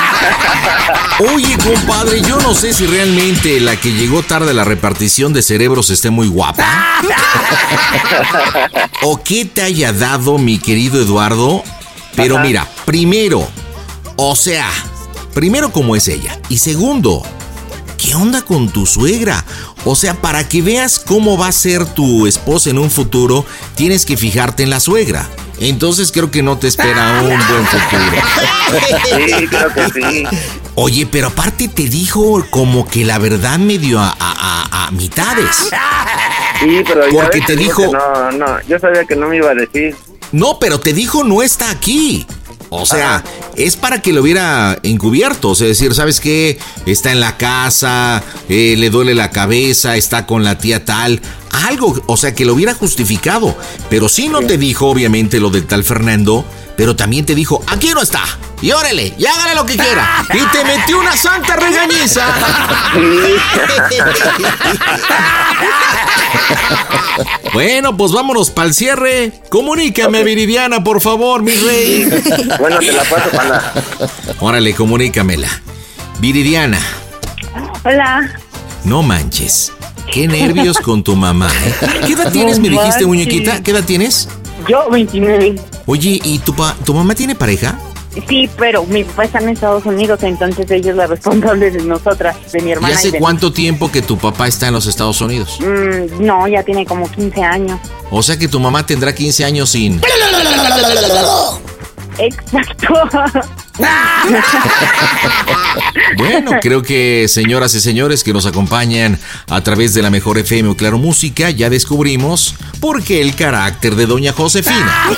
Oye, compadre, yo no sé si realmente la que llegó tarde a la repartición de cerebros esté muy guapa. o qué te haya dado, mi querido Eduardo. Pero Ajá. mira, primero, o sea, primero cómo es ella. Y segundo, ¿qué onda con tu suegra? O sea, para que veas cómo va a ser tu esposa en un futuro, tienes que fijarte en la suegra. Entonces creo que no te espera un buen futuro. Sí, creo que sí. Oye, pero aparte te dijo como que la verdad medio a, a, mitades. Sí, pero Porque te dijo- No, no, yo sabía que no me iba a decir. No, pero te dijo no está aquí. O sea, es para que lo hubiera encubierto. O sea, decir, ¿sabes qué? Está en la casa, eh, le duele la cabeza, está con la tía tal. Algo, o sea, que lo hubiera justificado. Pero sí no te dijo, obviamente, lo del tal Fernando. Pero también te dijo, aquí no está. Y órale, y hágale lo que quiera. Y te metió una santa regañiza. Bueno, pues vámonos para el cierre. Comunícame, Viridiana, por favor, mi rey. Bueno, te la paso, panda. Órale, comunícamela. Viridiana, Hola. no manches. Qué nervios con tu mamá, ¿eh? ¿Qué edad tienes, me dijiste, manches. muñequita? ¿Qué edad tienes? Yo, 29. Oye, ¿y tu, pa- tu mamá tiene pareja? Sí, pero mi papá está en Estados Unidos, entonces ella es la responsable de nosotras, de mi ¿Y hermana. hace de- cuánto tiempo que tu papá está en los Estados Unidos? Mm, no, ya tiene como 15 años. O sea que tu mamá tendrá 15 años sin... Exacto. Bueno, creo que señoras y señores que nos acompañan a través de la mejor FM o Claro Música, ya descubrimos por qué el carácter de Doña Josefina.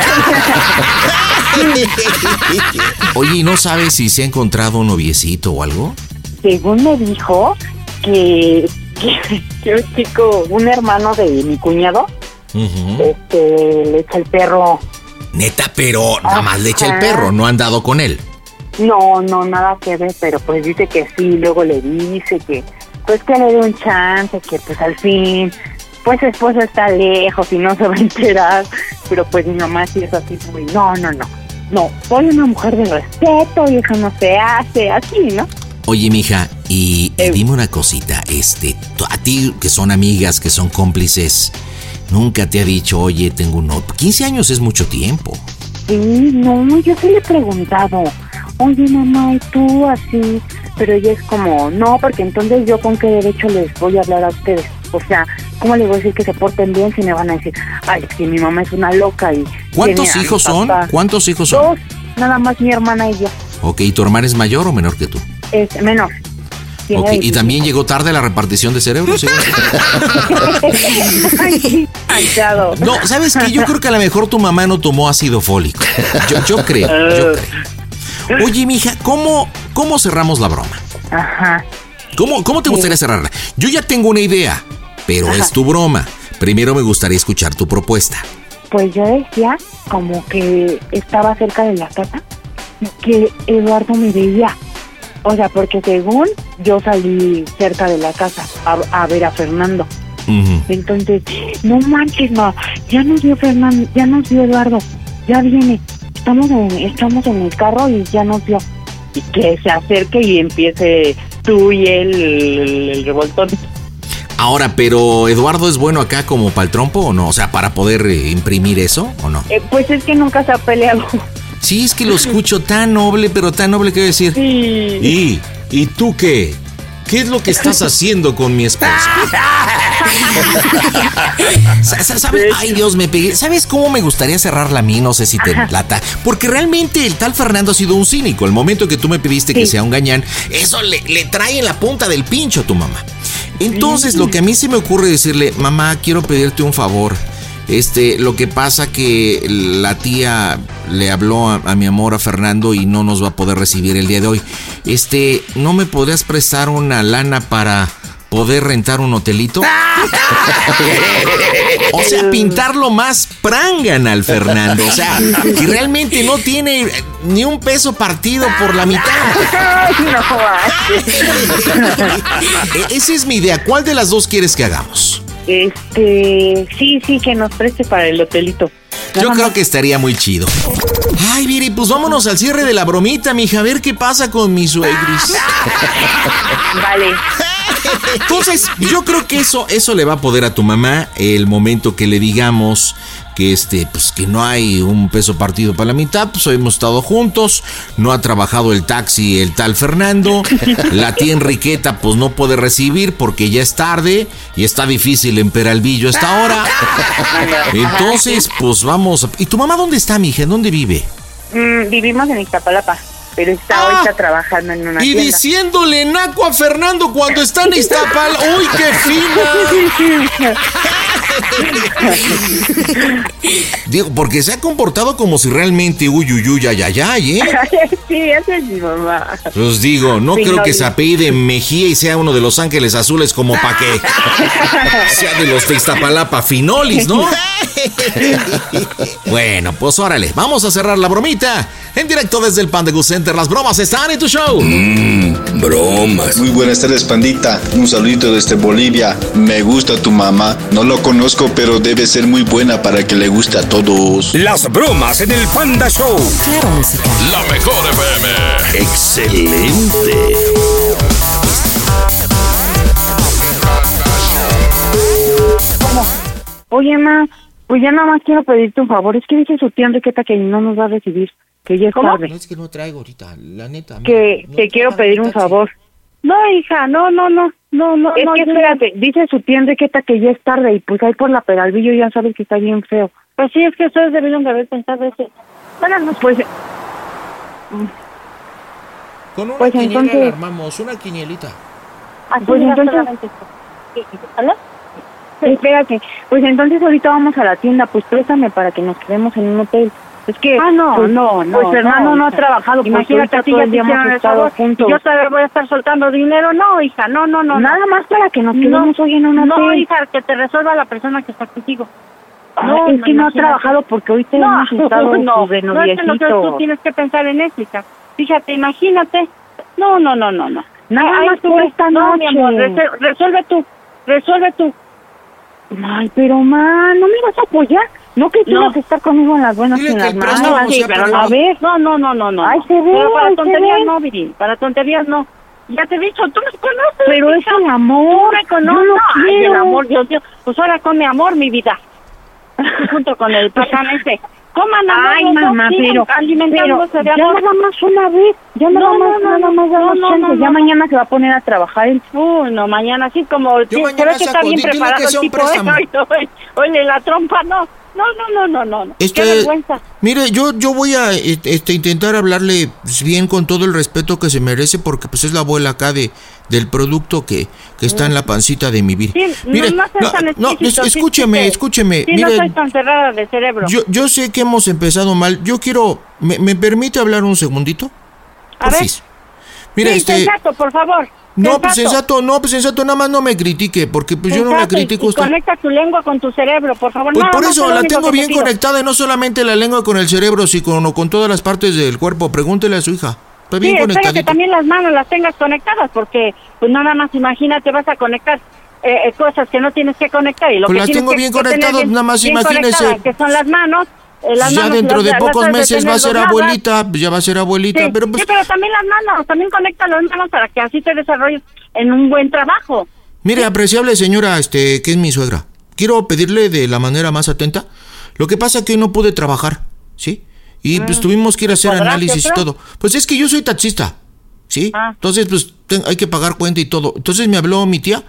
Oye, ¿y no sabes si se ha encontrado un noviecito o algo? Según me dijo que, que, que un chico, un hermano de mi cuñado, este, le echa el perro. Neta, pero nada más le echa el perro, no han dado con él. No, no, nada que ver, pero pues dice que sí, luego le dice que, pues que le dé un chance, que pues al fin, pues su esposo está lejos y no se va a enterar, pero pues mi mamá sí es así muy, no, no, no, no, soy una mujer de respeto y eso no se hace así, ¿no? Oye, mija, y, y dime una cosita, este, a ti que son amigas, que son cómplices, nunca te ha dicho, oye, tengo un novio. 15 años es mucho tiempo. Sí, no, yo sí le he preguntado, oye mamá, ¿y tú así? Pero ella es como, no, porque entonces yo con qué derecho les voy a hablar a ustedes. O sea, ¿cómo les voy a decir que se porten bien si me van a decir, ay, es que mi mamá es una loca y... ¿Cuántos hijos son? papá"? ¿Cuántos hijos son? Dos, nada más mi hermana y yo, Ok, ¿y tu hermana es mayor o menor que tú? es menor. ¿Y 25. también llegó tarde la repartición de cerebros? ¿sí? No, ¿sabes qué? Yo creo que a lo mejor tu mamá no tomó ácido fólico. Yo, yo creo, yo creo. Oye, mija, ¿cómo, ¿cómo cerramos la broma? Ajá. ¿Cómo, ¿Cómo te gustaría cerrarla? Yo ya tengo una idea, pero Ajá. es tu broma. Primero me gustaría escuchar tu propuesta. Pues yo decía como que estaba cerca de la casa y que Eduardo me veía. O sea, porque según yo salí cerca de la casa a, a ver a Fernando. Entonces, no manches, no, ya nos vio Fernando, ya nos vio Eduardo, ya viene. Estamos en, estamos en el carro y ya nos vio. Y que se acerque y empiece tú y él el, el revoltón. Ahora, pero ¿Eduardo es bueno acá como para el trompo o no? O sea, para poder eh, imprimir eso o no? Eh, pues es que nunca se ha peleado. Sí, es que lo escucho tan noble, pero tan noble que decir. ¿Y, ¿Y tú qué? ¿Qué es lo que estás haciendo con mi esposa? Sa- sa- ¿Sabes? Ay, Dios, me pegué. ¿Sabes cómo me gustaría cerrarla a mí? No sé si te lata. Porque realmente el tal Fernando ha sido un cínico. El momento que tú me pediste que sea un gañán, eso le, le trae en la punta del pincho a tu mamá. Entonces, lo que a mí se me ocurre decirle, mamá, quiero pedirte un favor. Este, lo que pasa que la tía le habló a, a mi amor a Fernando y no nos va a poder recibir el día de hoy. Este, ¿no me podrías prestar una lana para poder rentar un hotelito? O sea, pintarlo más prangan al Fernando. O sea, que realmente no tiene ni un peso partido por la mitad. E- Esa es mi idea. ¿Cuál de las dos quieres que hagamos? Este, sí, sí, que nos preste para el hotelito. Yo creo que estaría muy chido. Ay, Viri, pues vámonos al cierre de la bromita, mija, a ver qué pasa con mis suegris. Vale. Entonces, yo creo que eso, eso le va a poder a tu mamá el momento que le digamos que este, pues que no hay un peso partido para la mitad, pues hemos estado juntos, no ha trabajado el taxi el tal Fernando, la tía Enriqueta pues no puede recibir porque ya es tarde y está difícil en Peralvillo a esta hora. Entonces, pues vamos. a- ¿Y tu mamá dónde está, mija? ¿En dónde vive? Mm, vivimos en Iztapalapa, pero está ahorita trabajando en una Y tienda. diciéndole naco a Fernando cuando está en Iztapal. ¡Uy, qué fina! Digo, porque se ha comportado como si realmente uy, uy, uy, ay, ay, ay, ¿eh? sí, esa es mi mamá. Pues digo, no Sí, creo no, que se apellide Mejía y sea uno de los ángeles azules como pa' que sea de los de Iztapalapa finolis, ¿no? bueno, pues órale, vamos a cerrar la bromita. En directo desde el Panda Center, las bromas están en tu show. bromas. Muy buenas tardes, pandita. Un saludito desde Bolivia. Me gusta tu mamá. No lo conozco, pero debe ser muy buena para que le guste a todos. Las bromas en el Panda Show. Claro, música. La mejor FM. Excelente. Oye, ma, pues ya nada más quiero pedirte un favor. Es que dice su tía Enriqueta que no nos va a recibir, que ya es tarde. es que no traigo ahorita, la neta. Que te quiero pedir un favor. No, hija, no, no, no, no, no. Es que espérate, dice su tía Enriqueta que ya es tarde y pues ahí por la Peralvillo ya sabes que está bien feo. Pues sí, es que ustedes debieron de haber pensado eso. Bueno, no, pues... Con una Pues quiniela entonces- la armamos, una quinielita. Así pues entonces... ¿Hola? Espérate, pues entonces ahorita vamos a la tienda, pues préstame para que nos quedemos en un hotel. Es que... Ah, no, pues, no, no. Pues Fernando no, ha hija. trabajado, pues Imagínate, todo ya te estado juntos. Yo todavía voy a estar soltando dinero. No, hija, no, no, no. Nada no. más para que nos quedemos hoy en un No, hija, que te resuelva la persona que está contigo. No, es que no ha trabajado porque ahorita no, hemos estado no, pues, de no es que tú tienes que pensar en eso, hija. Fíjate, imagínate. No, no, no, no, no. Nada Ahí más tú esta no, mi noche. amor, resol- resuelve tú, resuelve tú. Ay, pero ma, ¿no me vas a apoyar? No que tienes No. que estar conmigo en las buenas y en las el malas. sí, Sí, pero pero no. a ver. No, no, no, no, no. Ay, no. se ve, Pero para ay, se tonterías ve. no, Viri. Para tonterías no. Ya te he dicho, tú me conoces. Pero es el amor. Tú me conoces. Yo lo Ay, el amor, Dios mío. Pues ahora con mi amor, mi vida. Junto con el patán ese. Coman amor, Ay, mamá, pero, pero ya nada más una vez, ya nada No, más, no, no, nada no, más no, no, no, ya no. mañana se va a poner a trabajar. Uy, no, mañana sí, como sí, se mañana ve que está bien preparado el tipo, ¿eh? no, ay, Oye, la trompa, no. No, no, no, no, no. Este, Qué vergüenza. Mire, yo, yo voy a eh, este, intentar hablarle bien con todo el respeto que se merece porque pues es la abuela acá de del producto que, que está en la pancita de mi vida. Sí, Mire, no, no tan no, sí, escúcheme, sí, escúcheme. Sí, no Mire, soy tan cerrada de cerebro. yo, yo sé que hemos empezado mal. Yo quiero, ¿me, me permite hablar un segundito? A ver. Porfis. Mira, sí, este, sensato, por favor. No, pues sensato, no, pues sensato, nada más no me critique porque pues yo no y- critico y usted. conecta tu lengua con tu cerebro, por favor. Pues por eso la tengo te bien pido. conectada, y no solamente la lengua con el cerebro, sino con todas las partes del cuerpo. Pregúntele a su hija. Está bien sí, espero que también las manos las tengas conectadas, porque pues nada más imagínate, vas a conectar eh, eh, cosas que no tienes que conectar. Y lo Pues que las tengo que- bien que conectadas, bien- nada más imagínese. conectadas, Que son las manos. Eh, las ya manos dentro las- de pocos meses va a ser abuelita, ya va a ser abuelita, Sí, pero pues sí, pero también las manos, también conecta las manos para que así te desarrolles en un buen trabajo. mire, apreciable señora, este, que es mi suegra. Quiero pedirle de la manera más atenta. Lo que pasa que hoy no pude trabajar, ¿sí? Y pues tuvimos que ir a hacer ¿Podrás, análisis y todo. Pues es que yo soy taxista, ¿sí? Ah. Entonces, pues hay que pagar cuenta y todo. Entonces me habló mi tía,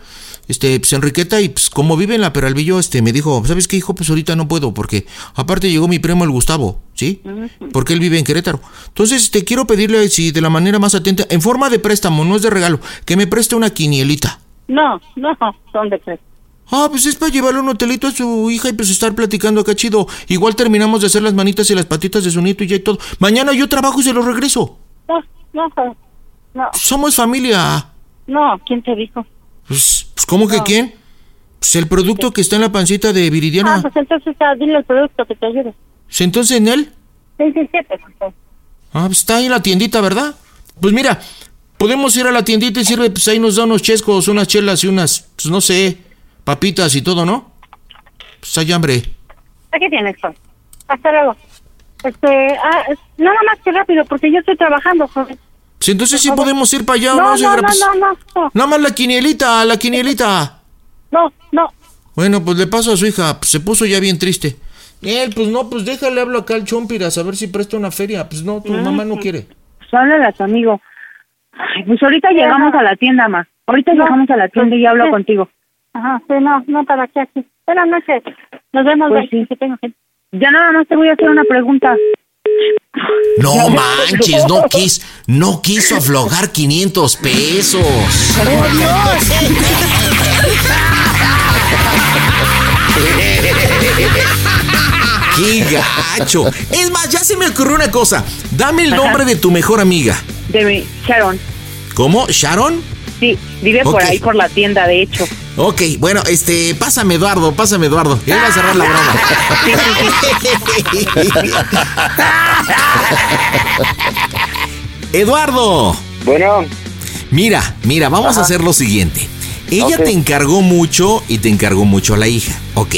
este, pues Enriqueta, y pues como vive en la Peralvillo, este, me dijo, ¿sabes qué, hijo? Pues ahorita no puedo, porque aparte llegó mi primo el Gustavo, ¿sí? Porque él vive en Querétaro. Entonces, te quiero pedirle, si de la manera más atenta, en forma de préstamo, no es de regalo, que me preste una quinielita. No, no, ¿dónde crees? Ah, pues es para llevarle un hotelito a su hija y pues estar platicando acá chido. Igual terminamos de hacer las manitas y las patitas de su nieto y ya y todo. Mañana yo trabajo y se lo regreso. No, no, no, Somos familia. no, ¿quién te dijo? Pues, pues ¿cómo que quién? Pues el producto que está en la pancita de Ah, Viridiana. pues entonces ah, dile el producto que te ayude. ¿Se entonces en él? Sí, sí, sí, pues, pues. Ah, pues está ahí en la tiendita, ¿verdad? Pues mira, podemos ir a la tiendita y sirve, pues ahí nos da unos chescos, unas chelas y unas, pues no sé, papitas y todo, ¿no? Pues hay hambre. Aquí tienes, Juan. Hasta luego. Este, ah, nada más que rápido, porque yo estoy trabajando, joven. Pues entonces sí podemos ir para allá, ¿o No, no, no, señora? no, Pues, no, no, no, Nada más la quinielita, la quinielita. no, no. Bueno, pues le paso a su hija, pues se puso ya bien triste. Él, pues no, pues déjale hablo acá al Chompiras a ver si presta una feria. Pues no, tu mamá no quiere. Pues háblale a tu amigo. Ay, pues ahorita llegamos a la tienda, ma. Ahorita No, llegamos a la tienda y hablo sí. contigo. Ajá, sí, no, no, para qué aquí. Buenas noches. Nos vemos, Pues bye, que tengo gente. Ya nada más te voy a hacer una pregunta. No manches, no quis, no quiso aflojar 500 pesos. ¡Qué gacho! Es más, ya se me ocurrió una cosa. Dame el nombre de tu mejor amiga. De mi Sharon. ¿Cómo? ¿Sharon? Sí, vive por ahí, por la tienda, de hecho. Ok, bueno, este, pásame Eduardo, pásame Eduardo. Ya iba a cerrar la broma. Eduardo. Bueno. Mira, mira, vamos a hacer lo siguiente. Ella te encargó mucho y te encargó mucho a la hija, ¿ok?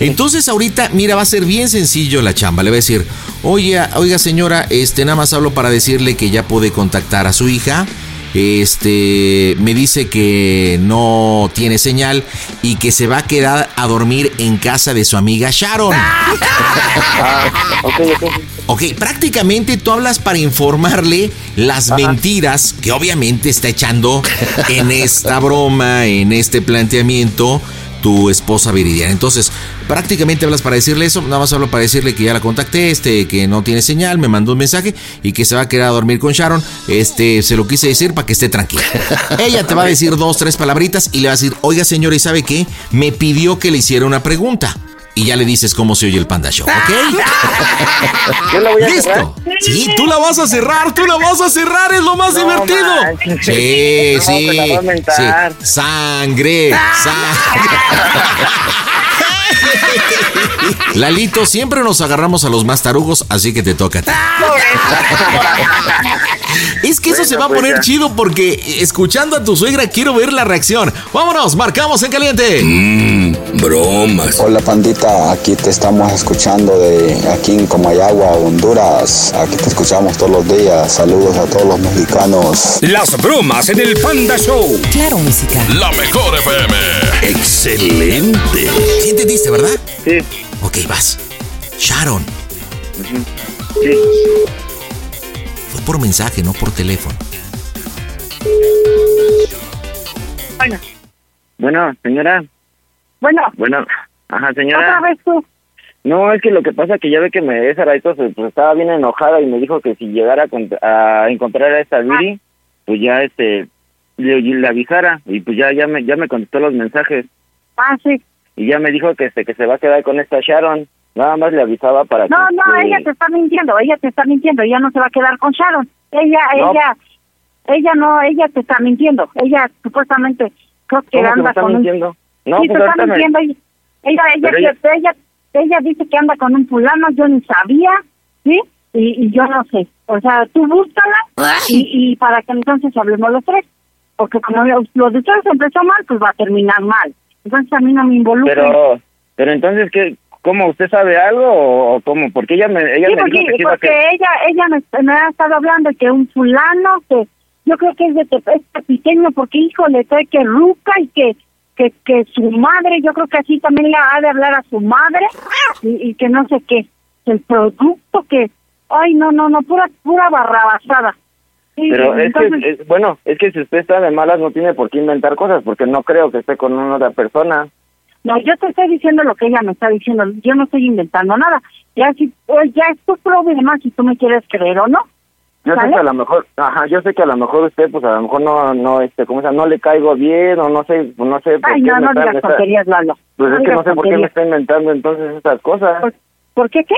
Entonces ahorita, mira, va a ser bien sencillo la chamba. Le va a decir, oye, oiga señora, este, nada más hablo para decirle que ya puede contactar a su hija. Este, me dice que no tiene señal y que se va a quedar a dormir en casa de su amiga Sharon. Ok, prácticamente tú hablas para informarle las mentiras que obviamente está echando en esta broma, en este planteamiento tu esposa Viridiana. Entonces, prácticamente hablas para decirle eso, nada más hablo para decirle que ya la contacté, este, que no tiene señal, me mandó un mensaje y que se va a quedar a dormir con Sharon. Este, se lo quise decir para que esté tranquila. Ella te va a decir dos, tres palabritas y le va a decir, oiga señora, ¿y sabe qué? Me pidió que le hiciera una pregunta. Y ya le dices cómo se oye el Panda Show, ¿ok? Yo la voy a ¿Listo? cerrar. Sí, tú la vas a cerrar, tú la vas a cerrar, es lo más No divertido. manches. Sí, No, sí, sí. Sangre, sangre. Lalito, siempre nos agarramos a los más tarugos, así que te toca. Es que eso se va a pues poner chido porque escuchando a tu suegra quiero ver la reacción. Vámonos, marcamos en caliente. Mmm, bromas. Hola pandita, aquí te estamos escuchando de aquí en Comayagua, Honduras. Aquí te escuchamos todos los días. Saludos a todos los mexicanos. Las bromas en el Panda Show. Claro, música. La mejor FM. Excelente. ¿Sí entendiste, verdad? Sí. Ok, vas. Sharon. Sí. Fue por mensaje, no por teléfono. Bueno, Bueno, señora. bueno, Bueno, ajá, otra señora. vez tú. No, es que lo que pasa es que ya ve que me esa raíz pues estaba bien enojada y me dijo que si llegara a encontrar a esta Viri, pues ya este le, le avisara y pues ya ya me ya me contestó los mensajes Ah, sí. Y ya me dijo que este que se va a quedar con esta Sharon. Nada más le avisaba para No, que no, que- ella te está mintiendo, ella te está mintiendo, ella no se va a quedar con Sharon. Ella, No. ella, ella no, ella te está mintiendo. Ella supuestamente creo que ¿Cómo que me anda está con mintiendo? un... No, sí, pues te está me- mintiendo. Ella, ella, ella, ella- que- ella, ella dice que anda con un fulano, yo ni sabía, ¿sí? Y, y yo no sé. O sea, tú búscala y, y para que entonces hablemos los tres. Porque como lo, lo de ustedes empezó mal, pues va a terminar mal. Entonces a mí no me involucra. Pero pero entonces qué cómo usted sabe algo o, cómo? Porque ella me ella Sí, me porque, dijo que porque que- ella ella me, me ha estado hablando que un fulano que yo creo que es de es pequeño porque hijo le trae que ruca y que que que su madre yo creo que así también le ha de hablar a su madre y, y que no sé qué el producto que ay no no no pura pura barrabasada Sí, Pero es que, entonces- es- bueno, es que si usted está de malas no tiene por qué inventar cosas, porque no creo que esté con una otra persona. No, yo te estoy diciendo lo que ella me está diciendo. Yo no estoy inventando nada. Ya si, pues ya es tu problema si tú me quieres creer o no. Yo sé que a lo mejor, ajá, yo sé que a lo mejor usted, pues a lo mejor no, no, este, ¿cómo se llama? No le caigo bien o no sé, pues, no sé por Ay, qué no, no digas tonterías, Lalo. Pues es que no sé por qué me está inventando entonces estas cosas. ¿Por qué qué?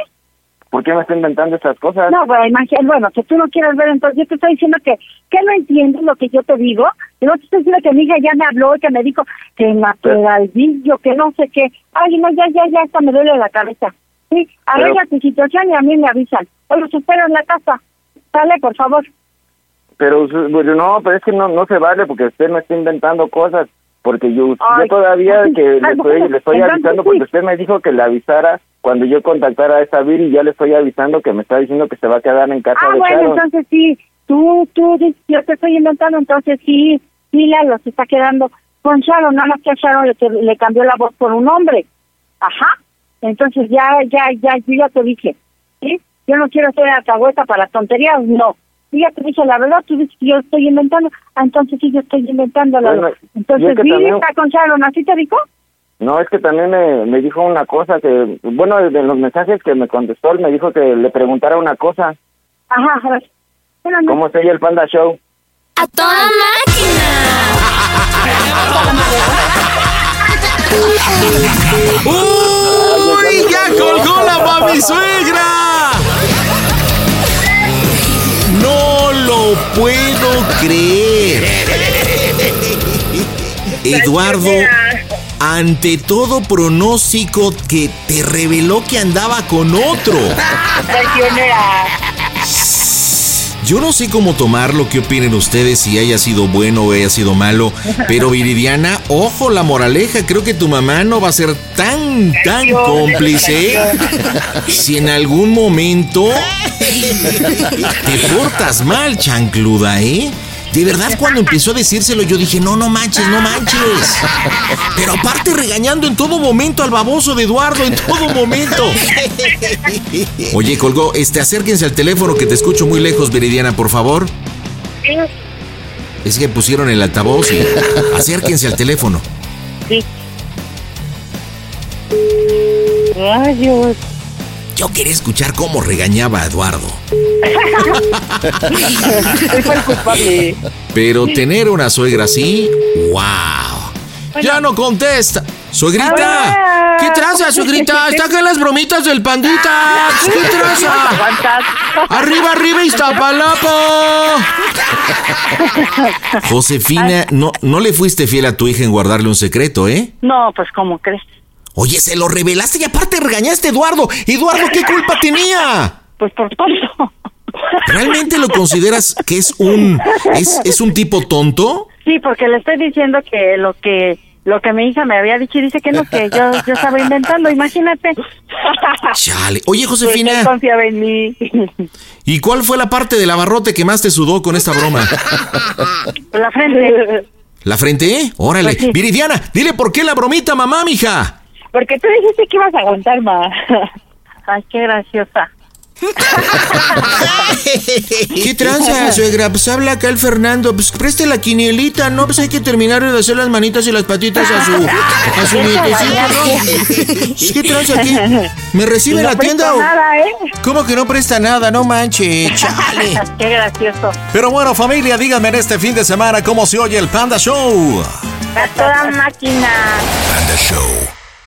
¿Por qué me está inventando estas cosas? No, bueno, imagínate, bueno, que tú no quieres ver, entonces yo te estoy diciendo que, que no entiendes lo que yo te digo. Y no te estoy diciendo que mi hija ya me habló y que me dijo que en la pedalvillo, que no sé qué. Ay, no, ya, ya, ya, hasta me duele la cabeza. Sí, arregla tu situación y a mí me avisan. O los espero en la casa. Sale, por favor. Pero bueno, no, pero es que no, no se vale porque usted me está inventando cosas. Porque yo, Ay, yo todavía que le estoy, le estoy avisando porque usted me dijo que le avisara cuando yo contactara a esa Viri ya le estoy avisando que me está diciendo que se va a quedar en casa Ah, de bueno, Sharon. entonces sí, tú, tú, yo te estoy inventando, entonces sí, sí, Lalo, se está quedando con Sharon, nada más que a Sharon le, le cambió la voz por un hombre. Ajá, entonces ya, ya, ya, yo ya te dije, ¿sí? Yo no quiero ser alcahueta para tonterías, no. Yo ya te dije la verdad, tú dices que yo estoy inventando, ah, entonces sí, yo estoy inventando, Lalo. Bueno, entonces, Billy también- está con Sharon, ¿así te dijo? No, es que también me, me dijo una cosa que, bueno, de los mensajes que me contestó, él me dijo que le preguntara una cosa. Ajá, a ver. ¿Cómo se oye el Panda Show? ¡A toda ¡Uy! ¡Ya colgó la mami suegra! No lo puedo creer. Eduardo, ante todo pronóstico que te reveló que andaba con otro. Yo no sé cómo tomarlo, qué opinen ustedes, si haya sido bueno o haya sido malo. Pero Viridiana, ojo la moraleja, creo que tu mamá no va a ser tan, tan cómplice si en algún momento te portas mal, chancluda, ¿eh? De verdad, cuando empezó a decírselo, yo dije, no, no manches, no manches. Pero aparte regañando en todo momento al baboso de Eduardo, en todo momento. Oye, colgó, este, acérquense al teléfono que te escucho muy lejos, Viridiana, por favor. Es que pusieron el altavoz y acérquense al teléfono. Sí. Rayos. Yo quería escuchar cómo regañaba a Eduardo. Pero tener una suegra así, wow. Ya no contesta. Suegrita, ¿qué traza, suegrita? Está acá en las bromitas del pandita. ¿Qué traza? Arriba, arriba, Iztapalapo. Josefina, no, no le fuiste fiel a tu hija en guardarle un secreto, ¿eh? No, pues ¿cómo crees? Oye, se lo revelaste y aparte regañaste a Eduardo. Eduardo, ¿qué culpa tenía? Pues por tonto. ¿Realmente lo consideras que es un es, es un tipo tonto? Sí, porque le estoy diciendo que lo que lo que mi hija me había dicho y dice que no, que yo, yo estaba inventando, imagínate. Chale. Oye, Josefina. Porque él confiaba en mí. ¿Y cuál fue la parte del abarrote que más te sudó con esta broma? La frente. ¿La frente? Órale. Pues sí. Viridiana, dile por qué la bromita, mamá, mija. Porque tú dijiste que ibas a aguantar más. Ay, qué graciosa. ¿Qué tranza, suegra? Pues habla acá el Fernando. Pues preste la quinielita, ¿no? Pues hay que terminar de hacer las manitas y las patitas a su, a su nietecito, ¿no? ¿Qué tranza aquí? ¿Me recibe en No la tienda presta o...? nada, ¿eh? ¿Cómo que no presta nada? No manche, chale. Qué gracioso. Pero bueno, familia, díganme en este fin de semana cómo se oye el Panda Show. A toda máquina. Panda Show.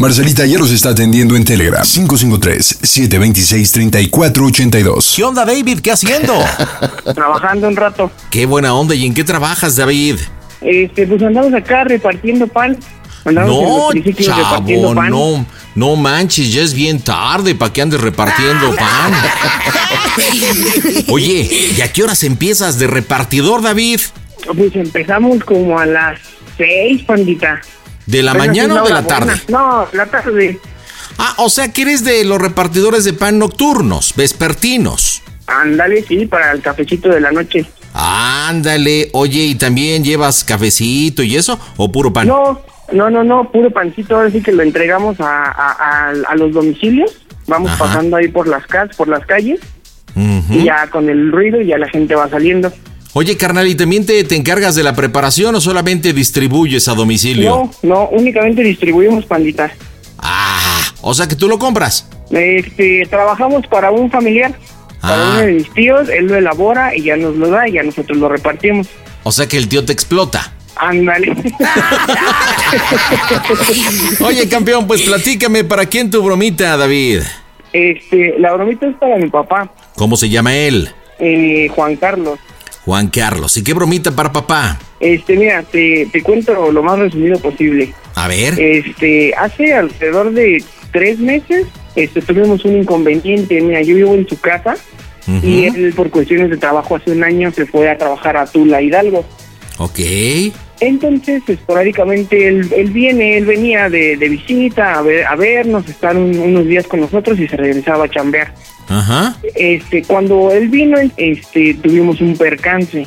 Marcelita ya los está atendiendo en Telegram 553-726-3482. ¿Qué onda, David? ¿Qué haciendo? Trabajando un rato. Qué buena onda. ¿Y en qué trabajas, David? Este, pues andamos acá repartiendo pan. Andamos No, chavo, pan. no, no manches, ya es bien tarde para que andes repartiendo pan. Oye, ¿y a qué horas empiezas de repartidor, David? Pues empezamos como a las seis, pandita. ¿De la Pero mañana o de la tarde? buena. No, la tarde. Ah, o sea que eres de los repartidores de pan nocturnos, vespertinos. Ándale, sí, para el cafecito de la noche. Ándale, oye, ¿y también llevas cafecito y eso? ¿O puro pan? No, no, no, no, puro pancito. Ahora sí que lo entregamos a, a, a- a los domicilios. Vamos Ajá. pasando ahí por las por las calles. Y ya con el ruido ya la gente va saliendo. Oye, carnal, ¿y también te, te encargas de la preparación o solamente distribuyes a domicilio? No, no, únicamente distribuimos panditas. Ah, o sea que tú lo compras. Este, trabajamos para un familiar, para Ah. uno de mis tíos, él lo elabora y ya nos lo da y ya nosotros lo repartimos. O sea que el tío te explota. Ándale. Oye, campeón, pues platícame, ¿para quién tu bromita, David? Este, la bromita es para mi papá, ¿Cómo se llama él? eh, Juan Carlos. Juan Carlos. ¿Y qué bromita para papá? Este, mira, te, te cuento lo más resumido posible. A ver. Este, hace alrededor de tres meses, este, tuvimos un inconveniente. Mira, yo vivo en su casa y él, por cuestiones de trabajo, hace un año se fue a trabajar a Tula, Hidalgo. Ok. Entonces, esporádicamente, él, él viene, él venía de, de visita a, ver, a vernos, estar un- unos días con nosotros y se regresaba a chambear. Ajá. Este, cuando él vino, este, tuvimos un percance.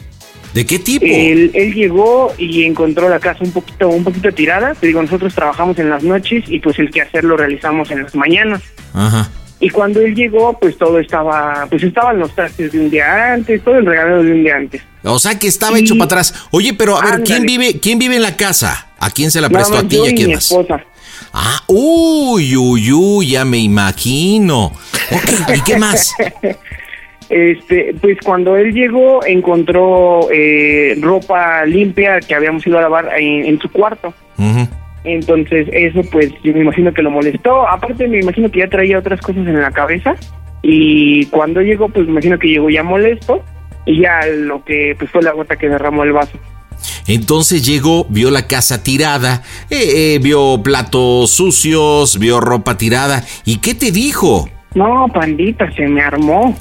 ¿De qué tipo? Él, él llegó y encontró la casa un poquito, un poquito tirada. Te digo, nosotros trabajamos en las noches y pues el quehacer lo realizamos en las mañanas. Ajá. Y cuando él llegó, pues todo estaba, pues estaban los trastes de un día antes, todo el regalero de un día antes. O sea que estaba hecho para atrás. Oye, pero a ver, ¿quién vive, quién vive en la casa? ¿A quién se la prestó a ti y a quién mi más? esposa. Ah, uy, uy, uy, ya me imagino. Ok, ¿y qué más? Este, pues cuando él llegó encontró eh, ropa limpia que habíamos ido a lavar en, en su cuarto. Entonces eso pues yo me imagino que lo molestó. Aparte me imagino que ya traía otras cosas en la cabeza y cuando llegó pues me imagino que llegó ya molesto y ya lo que pues fue la gota que derramó el vaso. Entonces llegó, vio la casa tirada, eh, eh, vio platos sucios, vio ropa tirada. ¿Y qué te dijo? No, pandita, se me armó.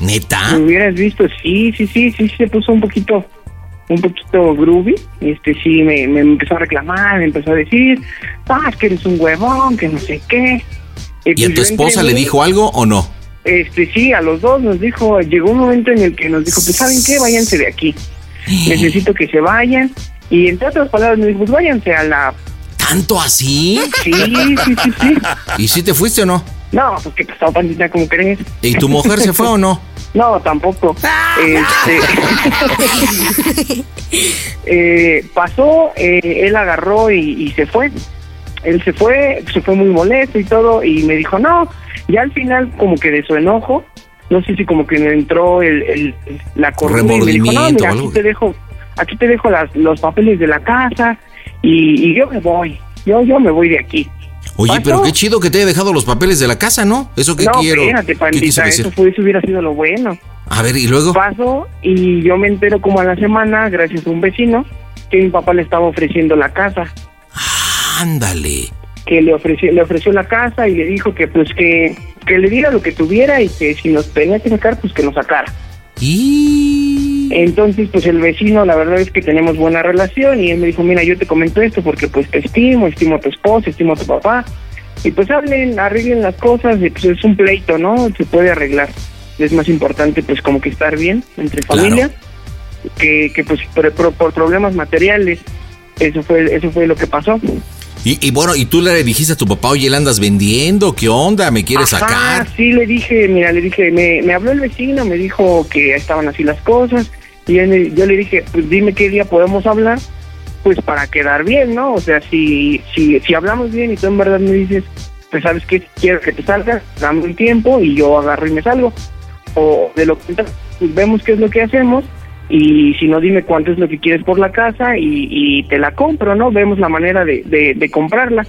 ¿Neta? Me hubieras visto, sí, sí, sí, sí, se puso un poquito, un poquito groovy. Este, sí, me, me empezó a reclamar, me empezó a decir, ah, que eres un huevón, que no sé qué. ¿Y a pues tu esposa le dijo algo o no? Este, sí, a los dos nos dijo, llegó un momento en el que nos dijo, pues, ¿saben qué? Váyanse de aquí. Necesito que se vayan. Y entre otras palabras, nos dijo, pues, váyanse a la... ¿Tanto así? Sí, sí, sí, sí. ¿Y si te fuiste o no? No, pues, ¿qué pasó, pandita? ¿Cómo crees? ¿Y tu mujer se fue o no? No, tampoco. Este, eh, pasó, eh, él agarró y, y se fue. Él se fue, se fue muy molesto y todo, y me dijo, no, ya al final como que de su enojo, no sé si como que me entró el, el- la cordura y me dijo, no, mira, aquí te dejo, aquí te dejo las, los papeles de la casa y, y yo me voy, yo, yo me voy de aquí. Oye, pero qué chido que te haya dejado los papeles de la casa, ¿no? Eso que no, quiero. espérate, ¿Qué pandita, decir? eso, fue, eso hubiera sido lo bueno. A ver, ¿y luego? Pasó y yo me entero como a la semana, gracias a un vecino, que mi papá le estaba ofreciendo la casa. Ándale. Que le ofreció, le ofreció la casa y le dijo que pues que, que le diera lo que tuviera y que si nos tenía que sacar, pues que nos sacara. Y entonces pues el vecino la verdad es que tenemos buena relación y él me dijo, mira, yo te comento esto porque pues te estimo, estimo a tu esposa, estimo a tu papá y pues hablen, arreglen las cosas y pues es un pleito, ¿no? Se puede arreglar. Es más importante pues como que estar bien entre familia que, que pues por, por- por problemas materiales. Eso fue eso fue lo que pasó. Y, y bueno, ¿y tú le dijiste a tu papá, oye, ¿le andas vendiendo? ¿Qué onda? ¿Me quieres Ajá, sacar? sí, le dije, mira, le dije, me, me habló el vecino, me dijo que estaban así las cosas, y él yo le dije, pues dime qué día podemos hablar, pues para quedar bien, ¿no? O sea, si, si, si hablamos bien y tú en verdad me dices, pues sabes que quiero que te salgas, dame un tiempo y yo agarro y me salgo. O de lo que pues vemos qué es lo que hacemos, y si no, dime cuánto es lo que quieres por la casa y, y te la compro, ¿no? Vemos la manera de, de, de comprarla.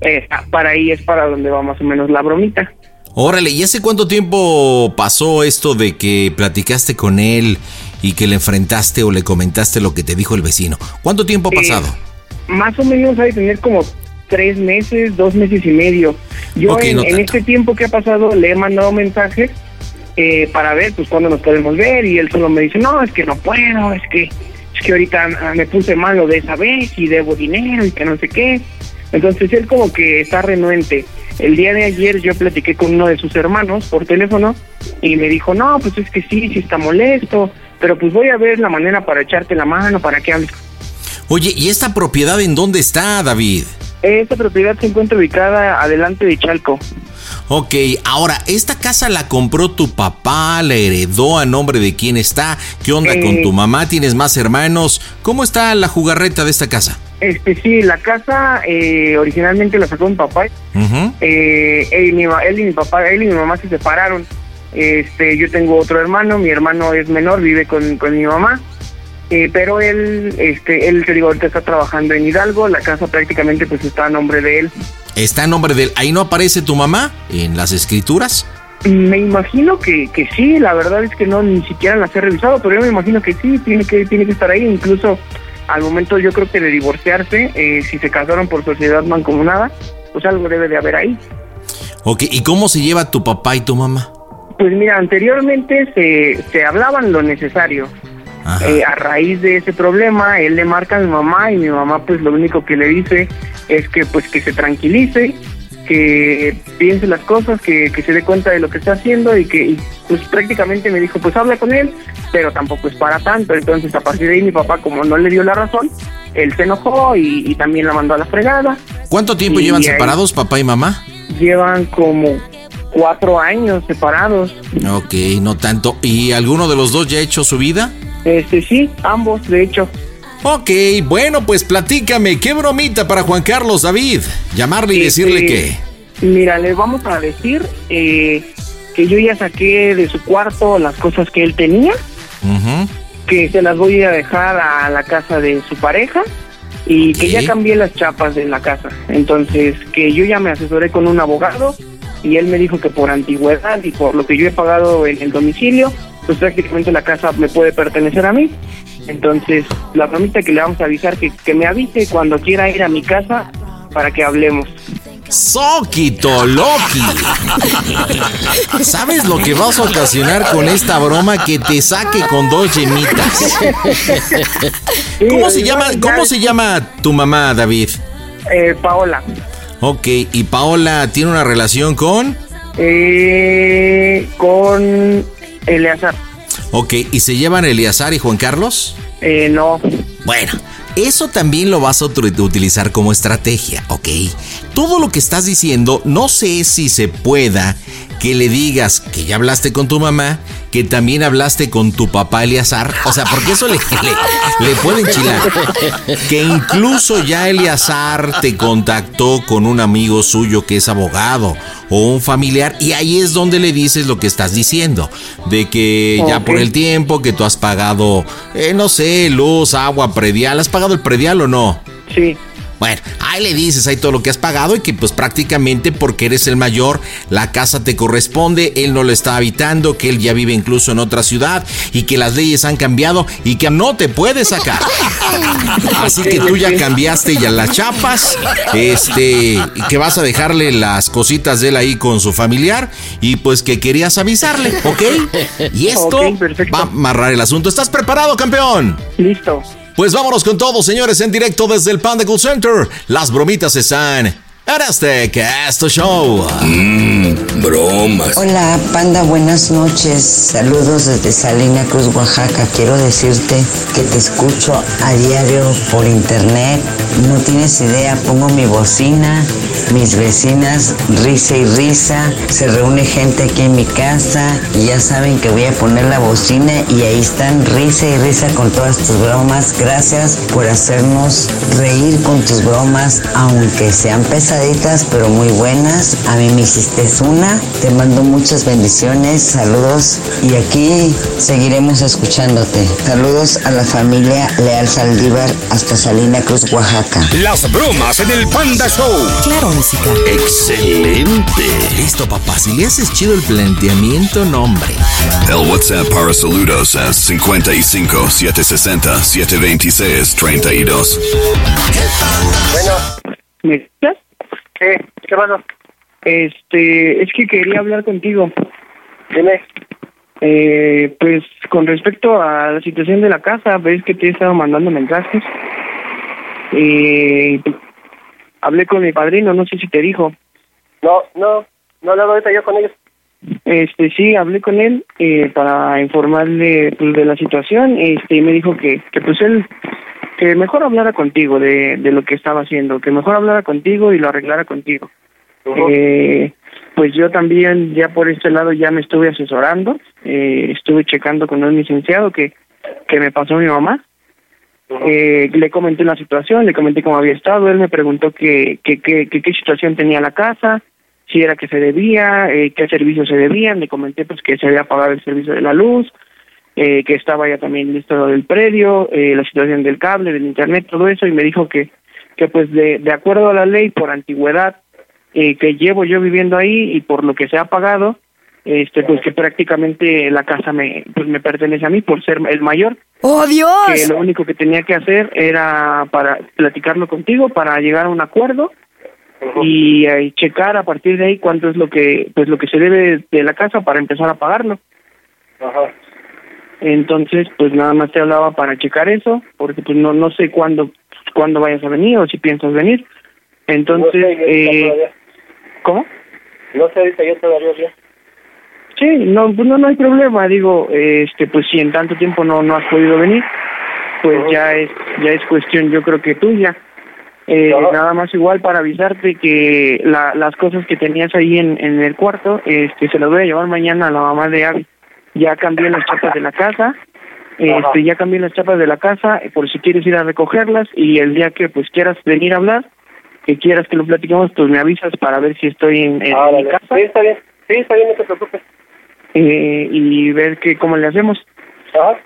Eh, para ahí es para donde va más o menos la bromita. Órale, ¿y hace cuánto tiempo pasó esto de que platicaste con él y que le enfrentaste o le comentaste lo que te dijo el vecino? ¿Cuánto tiempo ha Eh, pasado? Más o menos hay que tener como tres meses, dos meses y medio. Yo en, no en este tiempo que ha pasado le he mandado mensajes eh, para ver pues cuándo nos podemos ver y él solo me dice, no, es que no puedo, es que es que ahorita ah, me puse malo de esa vez y debo dinero y que no sé qué. Entonces él como que está renuente. El día de ayer yo platiqué con uno de sus hermanos por teléfono y me dijo, no, pues es que sí, sí está molesto, pero pues voy a ver la manera para echarte la mano, para que hables Oye, ¿y esta propiedad en dónde está, David? Esta propiedad se encuentra ubicada adelante de Chalco. Ok, ahora, ¿esta casa la compró tu papá? ¿La heredó a nombre de quién está? ¿Qué onda con Eh. tu mamá? ¿Tienes más hermanos? ¿Cómo está la jugarreta de esta casa? Este sí, la casa eh, originalmente la sacó mi papá. Eh, él, y mi, él y mi papá, él y mi mamá se separaron. Este, yo tengo otro hermano, mi hermano es menor, vive con, con mi mamá. Eh, pero él, este, él te digo, ahorita está trabajando en Hidalgo, la casa prácticamente pues está a nombre de él. ¿Está a nombre de él? ¿Ahí no aparece tu mamá en las escrituras? Me imagino que, que sí, la verdad es que no ni siquiera las he revisado, pero yo me imagino que sí, tiene que, tiene que estar ahí, incluso al momento yo creo que de divorciarse, eh, si se casaron por sociedad mancomunada, pues algo debe de haber ahí. Ok, ¿y cómo se lleva tu papá y tu mamá? Pues mira, anteriormente se, se hablaban lo necesario. Eh, a raíz de ese problema, él le marca a mi mamá y mi mamá pues lo único que le dice es que pues que se tranquilice, que piense las cosas, que, que se dé cuenta de lo que está haciendo y que y, pues prácticamente me dijo pues habla con él, pero tampoco es para tanto. Entonces a partir de ahí mi papá como no le dio la razón, él se enojó y, y también la mandó a la fregada. ¿Cuánto tiempo Y llevan separados papá y mamá? Llevan como cuatro años separados. Ok, no tanto. ¿Y alguno de los dos ya ha hecho su vida? Este sí, ambos de hecho. Ok, bueno, pues platícame, qué bromita para Juan Carlos David. Llamarle y decirle Este, que... Mira, le vamos a decir eh, que yo ya saqué de su cuarto las cosas que él tenía, que se las voy a dejar a la casa de su pareja y que ya cambié las chapas de la casa. Entonces, que yo ya me asesoré con un abogado y él me dijo que por antigüedad y por lo que yo he pagado en el domicilio, pues prácticamente la casa me puede pertenecer a mí. Entonces, la bromita que le vamos a avisar que, que me avise cuando quiera ir a mi casa para que hablemos. Soquito Loki. ¿Sabes lo que vas a ocasionar con esta broma que te saque con dos yemitas? ¿Cómo se llama, cómo se llama tu mamá, David? Eh, Paola. Ok, ¿y Paola tiene una relación con? Eh, con Eleazar. Ok, ¿y se llevan Eleazar y Juan Carlos? Eh, no. Bueno, eso también lo vas a utilizar como estrategia, ¿ok? Todo lo que estás diciendo, no sé si se pueda que le digas que ya hablaste con tu mamá, que también hablaste con tu papá Eleazar, o sea, porque eso le, le, le puede enchilar. Que incluso ya Eleazar te contactó con un amigo suyo que es abogado o un familiar y ahí es donde le dices lo que estás diciendo, de que ya por el tiempo que tú has pagado, eh, no sé, luz, agua, predial, ¿has pagado el predial o no? Sí. Bueno, ahí le dices ahí todo lo que has pagado y que pues prácticamente porque eres el mayor, la casa te corresponde, él no lo está habitando, que él ya vive incluso en otra ciudad y que las leyes han cambiado y que no te puede sacar. Así que tú ya cambiaste ya las chapas, este, y que vas a dejarle las cositas de él ahí con su familiar y pues que querías avisarle, ¿ok? Y esto va a amarrar el asunto. ¿Estás preparado, campeón? Listo. Pues vámonos con todo, señores, en directo desde el Panda Cool Center. Las bromitas están Casto Show. bromas. Hola, Panda, buenas noches. Saludos desde Salina Cruz, Oaxaca. Quiero decirte que te escucho a diario por internet. No tienes idea, pongo mi bocina, mis vecinas, risa y risa. Se reúne gente aquí en mi casa y ya saben que voy a poner la bocina y ahí están risa y risa con todas tus bromas. Gracias por hacernos reír con tus bromas, aunque sean pesaditas, pero muy buenas. A mí me hiciste una. Te mando muchas bendiciones, saludos y aquí seguiremos escuchándote. Saludos a la familia Leal Saldívar hasta Salina Cruz, Oaxaca. Las bromas en el Panda Show. Claro, música. Excelente. Listo, papá. Si le haces chido el planteamiento, no, hombre. El WhatsApp para saludos es 55 760 726 32. Bueno. ¿Me escuchas? ¿Qué? ¿Qué pasó? Este, es que quería hablar contigo. Dime. Eh, pues con respecto a la situación de la casa, ves que te he estado mandando mensajes. Eh, hablé con mi padrino, no sé si te dijo. No, no, no hablado ahorita yo con ellos. Este, sí, hablé con él eh, para informarle pues, de la situación este, y me dijo que, que pues él, que mejor hablara contigo de, de lo que estaba haciendo, que mejor hablara contigo y lo arreglara contigo. Eh, pues yo también ya por este lado ya me estuve asesorando, eh, estuve checando con un licenciado que, que me pasó mi mamá. Eh, le comenté la situación, le comenté cómo había estado, él me preguntó que, que, que, que qué situación tenía la casa, si era que se debía, eh, qué servicios se debían, le comenté pues que se había pagado el servicio de la luz, eh, que estaba ya también listo lo del predio, eh, la situación del cable, del internet, todo eso, y me dijo que, que pues de, de acuerdo a la ley, por antigüedad eh, que llevo yo viviendo ahí y por lo que se ha pagado, este pues que prácticamente la casa me pues me pertenece a mí por ser el mayor. ¡Oh, Dios! Que lo único que tenía que hacer era para platicarlo contigo, para llegar a un acuerdo y eh, checar a partir de ahí cuánto es lo que pues lo que se debe de la casa para empezar a pagarlo. Ajá. Entonces, pues nada más te hablaba para checar eso, porque pues no no sé cuándo cuándo vayas a venir o si piensas venir. Entonces, No sé, eh. ¿cómo? No sé ahorita yo todavía bien. Sí, no, pues no, no hay problema. Digo, este, pues si en tanto tiempo no, no has podido venir, pues ya es, ya es cuestión, yo creo que tuya. Eh, nada más igual para avisarte que la, las cosas que tenías ahí en, en el cuarto, este, se las voy a llevar mañana a la mamá de Abby. Ya cambié las chapas de la casa, este, ya cambié las chapas de la casa, eh, por si quieres ir a recogerlas y el día que pues quieras venir a hablar, que quieras que lo platiquemos, pues me avisas para ver si estoy en, en Ah, mi casa. Sí, está bien. Sí, está bien, no te preocupes. eh, y ver que cómo le hacemos, Ajá.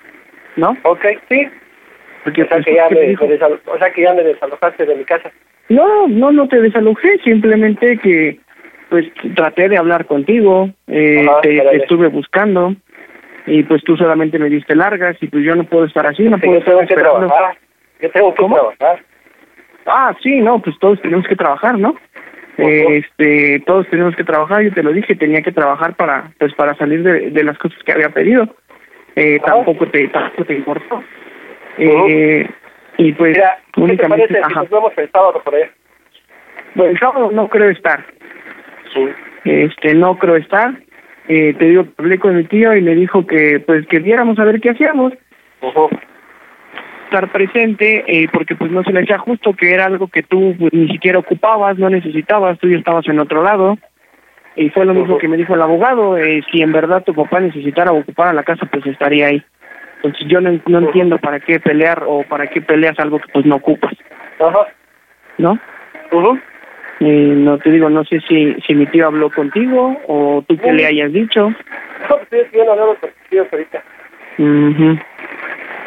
¿no? Ok, sí. Porque O sea, pues, que ya ¿qué me, desalo- o sea que ya me desalojaste de mi casa. No, no, no te desalojé, simplemente que pues traté de hablar contigo, eh, Ajá, te, órale. te estuve buscando y pues tú solamente me diste largas y pues yo no puedo estar así, no Sí, puedo yo estar esperando. Yo tengo que trabajar. Ah, sí, no, pues todos tenemos que trabajar, ¿no? Eh, Este, todos tenemos que trabajar, yo te lo dije, tenía que trabajar para, pues, para salir de, de las cosas que había pedido. Eh, tampoco te, tampoco te importó. Eh, y pues, Mira, ¿qué te únicamente, parece si nos vemos el sábado por allá? Bueno, el sábado no creo estar. Este, no creo estar. Eh, te digo, hablé con mi tío y me dijo que, pues, que viéramos a ver qué hacíamos. Estar presente, eh, porque pues no se le hacía justo que era algo que tú pues, ni siquiera ocupabas, no necesitabas, tú ya estabas en otro lado. Y fue lo mismo que me dijo el abogado, eh, si en verdad tu papá necesitara ocupar a la casa, pues estaría ahí. Entonces yo no, no entiendo para qué pelear o para qué peleas algo que pues no ocupas, Ajá. ¿no? Eh, no te digo, no sé si, si mi tío habló contigo o tú qué le hayas dicho. No, pues que yo no hablo con tíos ahorita. Ujú.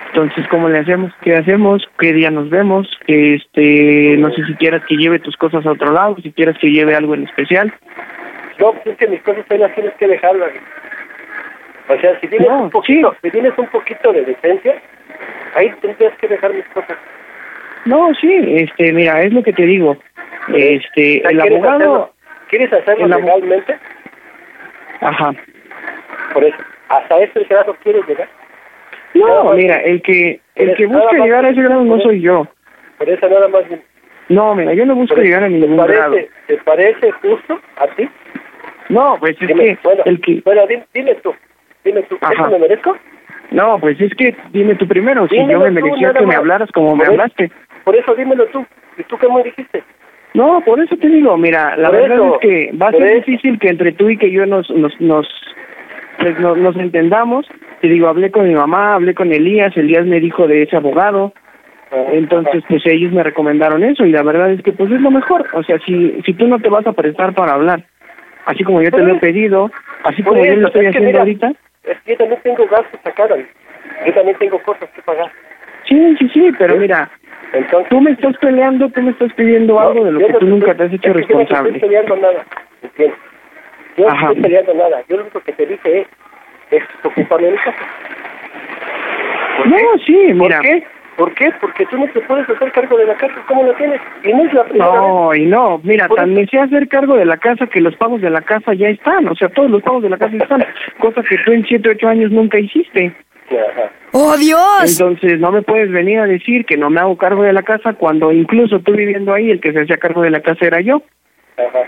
Entonces, ¿cómo le hacemos? ¿Qué hacemos? ¿Qué día nos vemos? Este, no sé si quieras que lleve tus cosas a otro lado, si quieras que lleve algo en especial. No, pues es que mis cosas ahí las tienes que dejarlas. O sea, si tienes un poquito, si tienes un poquito de decencia, ahí tendrías que dejar mis cosas. No, sí, este, mira, es lo que te digo. Este, el ¿quieres abogado, hacerlo- ¿Quieres hacerlo legalmente? ajá. Por eso, hasta ese grado quieres llegar. No, mira, el que el que busca llegar a ese grado no soy yo. Por eso nada más. No, mira, yo no busco eso, llegar a ¿te ningún grado. parece, ¿Te parece justo a ti? No, pues es Dime, que bueno, el que bueno, dime, dime tú, dime tú, Ajá. ¿eso me merezco? No, pues es que dime tú primero, si yo me merecía que me hablaras como me Por hablaste. Por eso dímelo tú. ¿Y tú qué me dijiste? No, por eso te digo, mira, la Por verdad eso, es que va a ser eso. difícil que entre tú y que yo nos nos nos, pues, nos, nos entendamos. Te digo, hablé con mi mamá, hablé con Elías, Elías me dijo de ese abogado. Entonces, pues ellos me recomendaron eso y la verdad es que pues es lo mejor. O sea, si si tú no te vas a prestar para hablar, así como yo te lo he pedido, así como yo lo estoy es haciendo mira, ahorita. Es que yo también tengo gastos acá. Yo también tengo cosas que pagar. Sí, sí, sí, pero mira, Entonces, tú me estás peleando, tú me estás pidiendo algo de lo que no tú nunca te has hecho es que Yo no responsable. estoy peleando nada, ¿entiendes? Yo no Ajá. estoy peleando nada. Yo lo único que te dije es, es ocuparme mi casa. No, sí, mira. ¿Por qué? ¿Por qué? Porque tú no te puedes hacer cargo de la casa. ¿Cómo lo tienes? Y no es la primera vez. No, y no, mira, tan me sé hacer cargo de la casa que los pagos de la casa ya están, o sea, todos los pagos de la casa están, cosa que tú en siete, ocho años nunca hiciste. Ajá. ¡Oh, Dios! Entonces, no me puedes venir a decir que no me hago cargo de la casa cuando incluso tú viviendo ahí, el que se hacía cargo de la casa era yo. Ajá.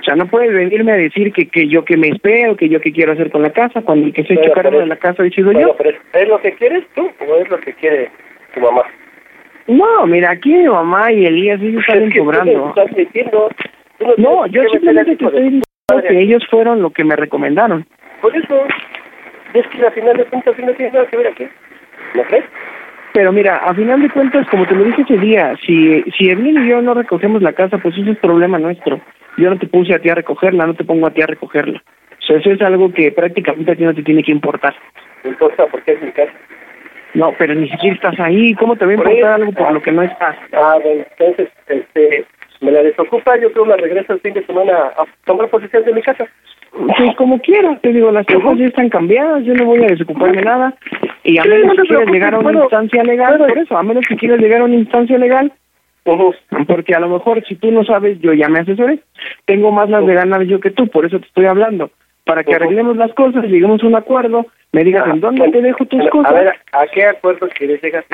O sea, no puedes venirme a decir que, que yo que me espero, que yo que quiero hacer con la casa, cuando el que se ha hecho cargo pero- de la casa he sido yo. pero es, ¿es lo que quieres tú o es lo que quiere tu mamá? No, mira, aquí mi mamá y Elías, ellos están Es que tú me cobrando. estás metiendo. Tú no yo simplemente te estoy diciendo que ellos fueron lo que me recomendaron. Por eso, es que al final de cuentas no tiene nada que ver aquí. ¿No crees? Pero mira, a final de cuentas, como te lo dije ese día, si, si Evelyn y yo no recogemos la casa, pues eso es problema nuestro. Yo no te puse a ti a recogerla, no te pongo a ti a recogerla. O sea, eso es algo que prácticamente a ti no te tiene que importar. No importa porque es mi casa. No, pero ni siquiera estás ahí. ¿Cómo te va a Por importar algo por lo que no estás? Ah, bueno, entonces, este, me la desocupa, yo creo la regreso el fin de semana a tomar posesión de mi casa. Pues como quieras, te digo, las cosas ya están cambiadas, yo no voy a desocuparme nada. Y a Sí, menos no que quieras llegar a una instancia legal, por eso, a menos que quieras llegar a una instancia legal, porque a lo mejor si tú no sabes, yo ya me asesoré. Tengo más las de ganar yo que tú, por eso te estoy hablando. Para que arreglemos las cosas, lleguemos a un acuerdo, me digas en dónde te dejo tus cosas. A ver, ¿a qué acuerdo quieres llegar?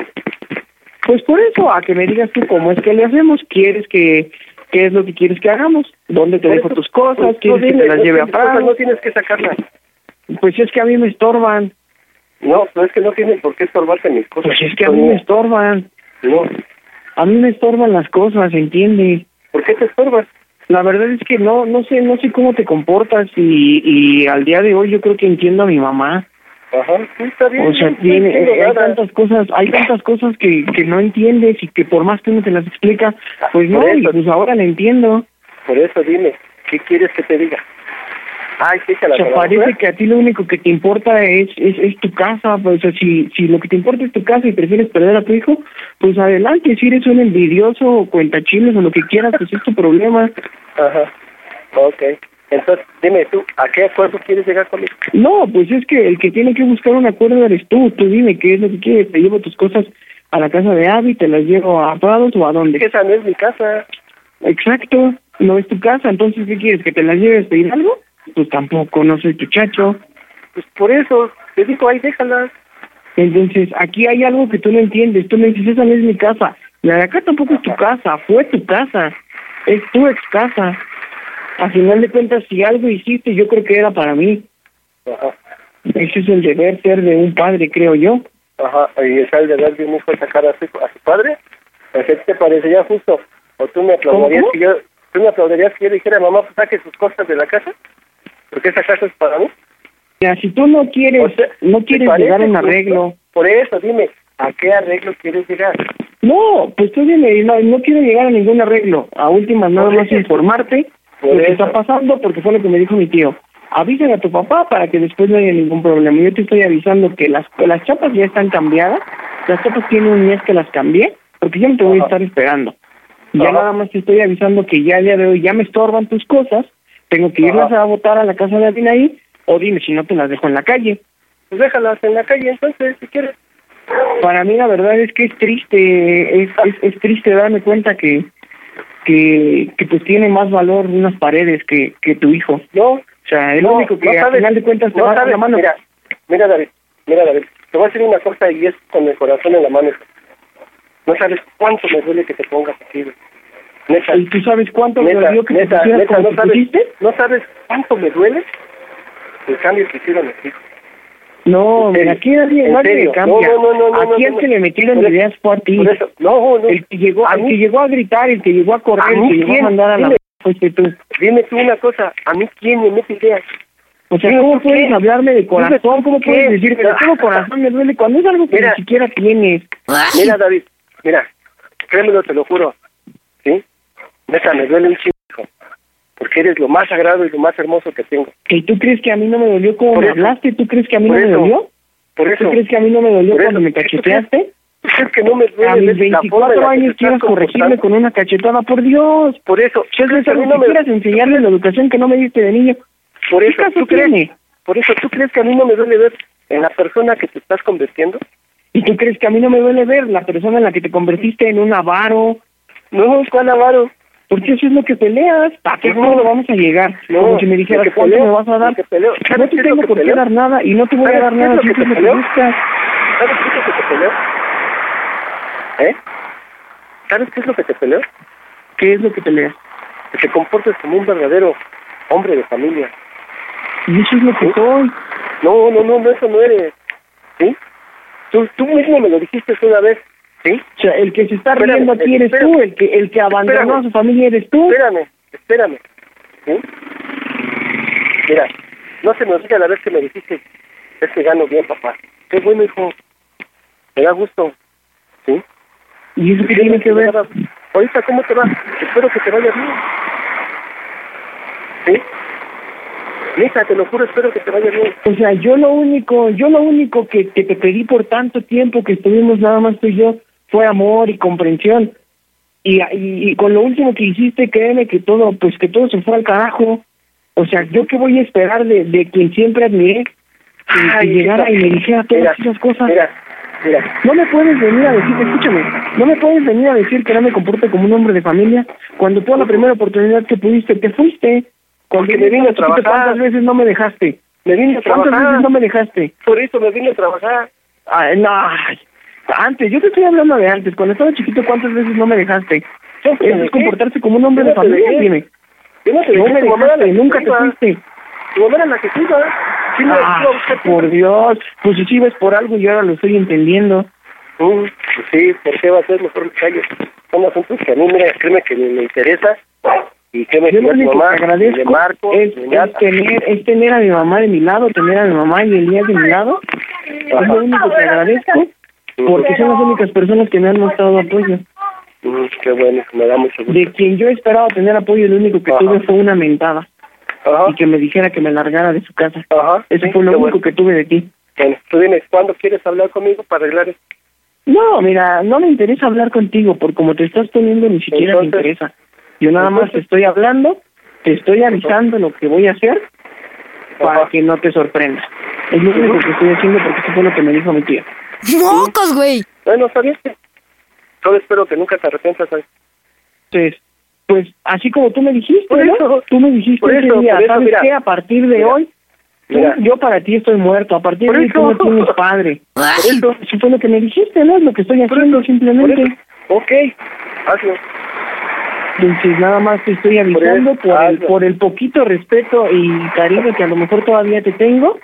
Pues por eso, a que me digas tú cómo es que le hacemos, quieres que, qué es lo que quieres que hagamos, dónde te dejo tus cosas, pues, quieres que te las lleve a Praga. No tienes que sacarlas. Pues es que a mí me estorban. No, no es que no tienes por qué estorbarte mis cosas. Pues es que a mí me estorban. No. A mí me estorban las cosas, ¿entiende? ¿Por qué te estorbas? La verdad es que no, no sé, no sé cómo te comportas y, y al día de hoy yo creo que entiendo a mi mamá. Ajá, sí, está bien. O sea, tiene, eh, hay nada. tantas cosas, hay tantas cosas que, que no entiendes y que por más que uno te las explica, pues no, por y eso. pues ahora la entiendo. Por eso dime, ¿qué quieres que te diga? Ay, sí, se la O sea, parece que a ti lo único que te importa es, es, es tu casa, pues, o sea, si, si lo que te importa es tu casa y prefieres perder a tu hijo, pues adelante, si eres un envidioso o cuentachiles o lo que quieras, pues es tu problema. Ajá. Ok. Entonces, dime tú, ¿a qué acuerdo quieres llegar conmigo? No, pues es que el que tiene que buscar un acuerdo eres tú, tú dime qué es lo que quieres, te llevo tus cosas a la casa de Abby, te las llevo a Prados o a dónde. Esa no es mi casa. Exacto, no es tu casa, entonces ¿qué quieres? ¿Que te las lleves a pedir algo? Pues tampoco, no soy tu chacho. Pues por eso, te digo, ahí déjalas. Entonces, aquí hay algo que tú no entiendes. Tú me dices, esa no es mi casa. La de acá tampoco es tu casa, fue tu casa. Es tu ex casa. A final de cuentas, si algo hiciste, yo creo que era para mí. Ajá. Ese es el deber ser de un padre, creo yo. Ajá. Y es el deber de un hijo sacar a su, a su padre. Pues, ¿qué te parecería justo? ¿O tú me aplaudirías ¿Cómo? que yo, tú me aplaudirías que yo dijera, mamá, pues saque sus cosas de la casa? Porque esa casa es para mí. Si tú no quieres, no quieres llegar a un arreglo. Por eso, dime, ¿a qué arreglo quieres llegar? No, pues tú dime, no, no quiero llegar a ningún arreglo. A últimas, nada más informarte lo que está pasando, porque fue lo que me dijo mi tío. Avísale a tu papá para que después no haya ningún problema. Yo te estoy avisando que las, las chapas ya están cambiadas. Las chapas tienen un mes que las cambié, porque yo no te voy a estar esperando. Ya nada más te estoy avisando que ya el día de hoy ya me estorban tus cosas. Tengo que irlas a botar a la casa de Adinaí, o dime si no te las dejo en la calle. Pues déjalas en la calle entonces, si quieres. Para mí la verdad es que es triste, es, es, es triste darme cuenta que, que, que pues tiene más valor unas paredes que, que tu hijo. No. O sea, el No, único que no al sabes, final de cuentas te no va a dar sabes, la mano. Mira, mira David, mira David, te voy a decir una cosa y es con el corazón en la mano. No sabes cuánto me duele que te pongas así, güey. Neta. ¿Y tú sabes cuánto me dolió que te neta, no sabes, no sabes cuánto me duele el cambio que hicieron aquí. No, mira, aquí nadie, nadie cambia. No, no, no, aquí no, que le metieron ideas fue a ti. por eso, no, no. El que llegó, A el mí- que llegó a gritar, el que llegó a correr, ¿A el que llegó a mandar a la Dime. fuiste tú. Dime tú una cosa, ¿a mí quién me mete ideas? O sea, ¿cómo puedes hablarme de corazón? ¿Cómo puedes decirme de todo corazón me duele cuando es algo que ni siquiera tienes? Mira, David, mira, créemelo, te lo juro, ¿sí? Neta, me duele un chingo, porque eres lo más sagrado y lo más hermoso que tengo. ¿Y tú crees que a mí no me dolió Por me hablaste? ¿Tú crees que a mí no me dolió? Por eso. ¿Tú crees que a mí no me dolió cuando me cacheteaste? ¿Tú crees que no me duele A mis ver la forma 24 en la que te años estás quieres corregirme con una cachetada, por Dios. Por eso, ¿Qué es ¿tú crees que a mí no me- enseñarle la educación que no me diste de niño. Por ¿Qué eso, caso ¿tú crees? tiene? Por eso, ¿tú crees que a mí no me duele ver en la persona que te estás convirtiendo? ¿Y tú crees que a mí no me duele ver la persona en la que te convertiste en un avaro? No, ¿cuál avaro? Porque eso es lo que peleas. ¿A qué No. no vamos a llegar? No, Como si me lo dijeras cuánto peleo, me vas a lo dar. No ¿Sabes te tengo lo que por qué dar nada y no te voy a ¿Sabes dar nada lo si lo que peleo? buscas. ¿Sabes qué es lo que te peleo? ¿Eh? ¿Sabes qué es lo que te peleo? ¿Qué es lo que peleas? Que te comportes como un verdadero hombre de familia. Y eso es lo que soy. No, no, no, no, eso no eres. ¿Sí? Tú, tú mismo me lo dijiste una vez. ¿Sí? O sea, el que se está Espérame, riendo aquí eres espérame. tú, el que el que abandonó Espérame. a su familia eres tú. Espérame, espérame. ¿Sí? Mira, no se me olvida la vez que me dijiste, es que gano bien, papá. Qué bueno, hijo. Me da gusto. ¿Sí? ¿Y eso qué tiene que ver? Ahorita, ¿cómo te va? Espero que te vaya bien. ¿Sí? Neta, te lo juro, espero que te vaya bien. O sea, yo lo único, yo lo único que, que te pedí por tanto tiempo que estuvimos nada más tú y yo fue amor y comprensión. Y, y, y con lo último que hiciste, créeme que todo, pues que todo se fue al carajo. O sea, yo qué voy a esperar de, de quien siempre admiré, que, llegara y me dijera todas mira, esas cosas. Mira, mira. No me puedes venir a decir, escúchame, no me puedes venir a decir que no me comporte como un hombre de familia cuando tú a la primera oportunidad que pudiste te fuiste. Cuando Porque me vine a trabajar. ¿Cuántas veces no me dejaste? Me vine a ¿Cuántas trabajar. veces no me dejaste? Por eso me vine a trabajar. Ay, no, antes, yo te estoy hablando de antes. Cuando estaba chiquito, ¿cuántas veces no me dejaste? Te Eso dejé. es comportarse como un hombre Yo de no te familia, dejé. dime. Yo no te No dejé, me tu mamá era la dejaste, que nunca te fuiste. Tu mamá era la que se iba. Sí, me Ah, por Dios, pues si ves por algo y ahora lo estoy entendiendo. Mm, pues sí, ¿por qué va a ser mejor me callo? Son asuntos que a mí, mira, créeme que me, me interesa. Y créeme Yo que que mamá, te le agradezco marco, es, es llamo. tener, es tener a mi mamá de mi lado, tener a mi mamá y Elías de mi lado. Es lo único que agradezco, porque son las únicas personas que me han mostrado apoyo. Mm, qué bueno, me da mucho gusto. De quien yo esperaba tener apoyo, lo único que Ajá. tuve fue una mentada. y que me dijera que me largara de su casa. Eso sí, fue lo único bueno. que tuve de ti. Bueno, tú dime, ¿cuándo quieres hablar conmigo para arreglar esto? No, mira, no me interesa hablar contigo, porque como te estás poniendo ni siquiera me Entonces- interesa. Yo nada más te estoy hablando, te estoy avisando lo que voy a hacer para que no te sorprendas. Es lo único que estoy haciendo porque eso fue lo que me dijo mi tía. ¡Mocos, güey! Bueno, está bien. Solo espero que nunca te arrepientas, ¿sabes? Entonces, pues así como tú me dijiste, Por ¿no? eso, tú me dijiste por eso, día, por eso, ¿sabes mira. qué? A partir de Mira. hoy, Mira. yo para ti estoy muerto, a partir Por de hoy tú no tienes padre. Por eso. Eso fue lo que me dijiste, ¿no? Es lo que estoy haciendo simplemente. Ok, hazlo. Entonces nada más te estoy avisando por, el, por el poquito respeto y cariño que a lo mejor todavía te tengo.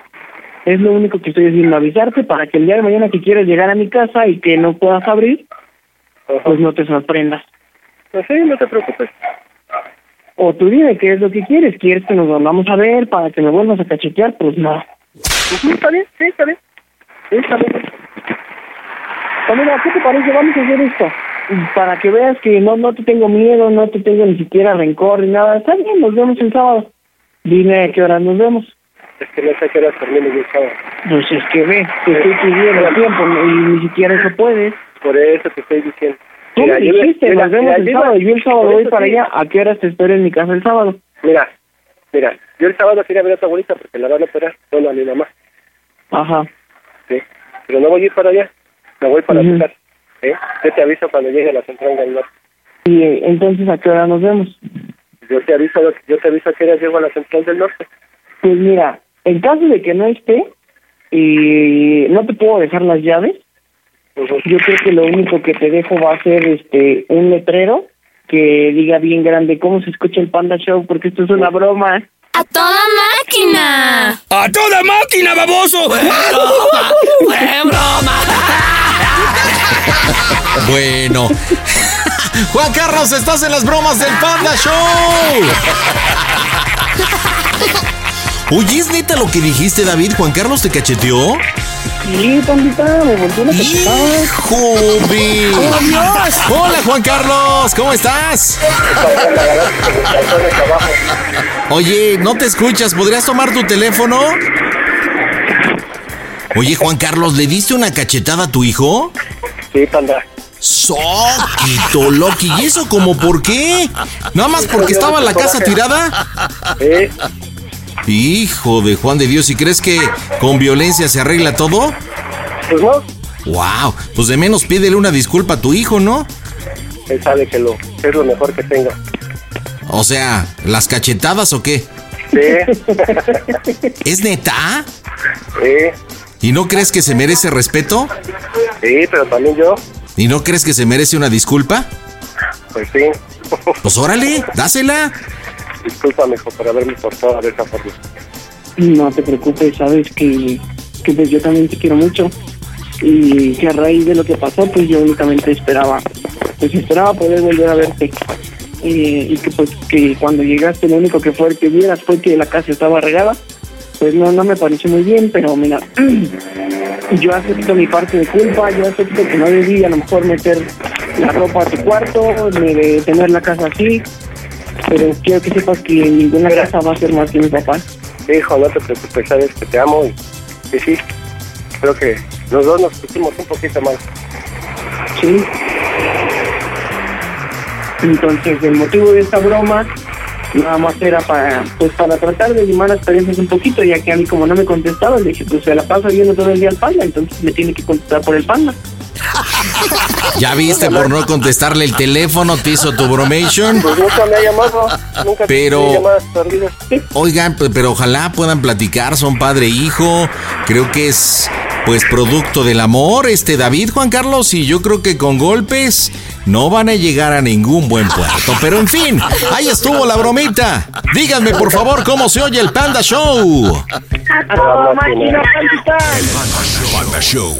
Es lo único que estoy haciendo, avisarte para que el día de mañana que quieras llegar a mi casa y que no puedas abrir, pues no te sorprendas. Pues sí, no te preocupes. O tú dime qué es lo que quieres. ¿Quieres que nos volvamos a ver para que me vuelvas a cachetear? Pues no. Ujú, Está bien, sí, está bien. Sí, está bien. Pues mira, ¿qué te parece? Vamos a hacer esto. Para que veas que no no te tengo miedo, no te tengo ni siquiera rencor ni nada. Está bien, nos vemos el sábado. Dime a qué hora nos vemos. Es que no sé qué hora termine yo el sábado. Pues es que ve, te estoy pidiendo tiempo y ni siquiera eso puedes. Por eso te estoy diciendo. Tú Mira, me yo- dijiste, mira, nos vemos mira, el yo- sábado. Yo el sábado voy para sí. allá. ¿A qué horas te espero en mi casa el sábado? Mira, mira, yo el sábado quería ver a tu abuelita porque la van a operar. Bueno, a mi mamá, Ajá. sí. Pero no voy a ir para allá. Me voy para tu casa. ¿eh? Yo te aviso cuando llegue a la central del norte. Y eh, entonces, ¿a qué hora nos vemos? Yo te aviso, yo te aviso a qué hora llego a la central del norte. Pues mira, en caso de que no esté y no te puedo dejar las llaves, yo creo que lo único que te dejo va a ser este un letrero que diga bien grande cómo se escucha el Panda Show, porque esto es una broma. ¡A toda máquina! ¡A toda máquina, baboso! Bueno. Juan Carlos, estás en las bromas del Panda Show. Oye, ¿es neta lo que dijiste, David? ¿Juan Carlos te cacheteó? Sí, pandita, me volvió una cachetada. ¡Joven! ¡Oh, Dios! Hola, Juan Carlos, ¿cómo estás? Oye, no te escuchas, ¿podrías tomar tu teléfono? Oye, Juan Carlos, ¿le diste una cachetada a tu hijo? Sí, panda. Soquito, Loki. ¿Y eso como por qué? ¿Nada más porque estaba la casa tirada? Sí. Hijo de Juan de Dios, ¿y crees que con violencia se arregla todo? Pues no, Wow, pues de menos pídele una disculpa a tu hijo, ¿no? él sabe que lo es lo mejor que tengo. O sea, ¿las cachetadas o qué? Sí. ¿Es neta? Sí, ¿Y no crees que se merece respeto? sí, pero también yo, ¿Y no crees que se merece una disculpa? pues sí. Pues órale, dásela. Discúlpame por haberme portado de esa forma. No te preocupes, sabes que, que pues yo también te quiero mucho y que a raíz de lo que pasó pues yo únicamente esperaba pues esperaba poder volver a verte Eh, y que pues que cuando llegaste lo único que fue que vieras fue que la casa estaba regada pues no no me pareció muy bien pero mira yo acepto mi parte de culpa yo acepto que no debí a lo mejor meter la ropa a tu cuarto de tener la casa así pero quiero que sepas que ninguna casa va a ser más que mi papá Sí, hijo, no te preocupes, sabes que te amo y, y sí, creo que los dos nos pusimos un poquito mal. Sí. Entonces, el motivo de esta broma nada más era para pues para tratar de limar las experiencias un poquito, ya que a mí como no me contestaba, le dije, pues se la pasa viendo todo el día al panda, entonces me tiene que contestar por el panda. Ya viste por no contestarle el teléfono, te hizo tu bromation. Pues nunca me ha llamado, nunca Pero- me llamadas perdidas. Oigan, pe- pero ojalá puedan platicar, son padre e hijo. Creo que es pues producto del amor, este David Juan Carlos, y yo creo que con golpes no van a llegar a ningún buen puerto. Pero en fin, ahí estuvo la bromita. Díganme por favor cómo se oye el Panda Show. ¡A toda máquina, pandita! Panda Show.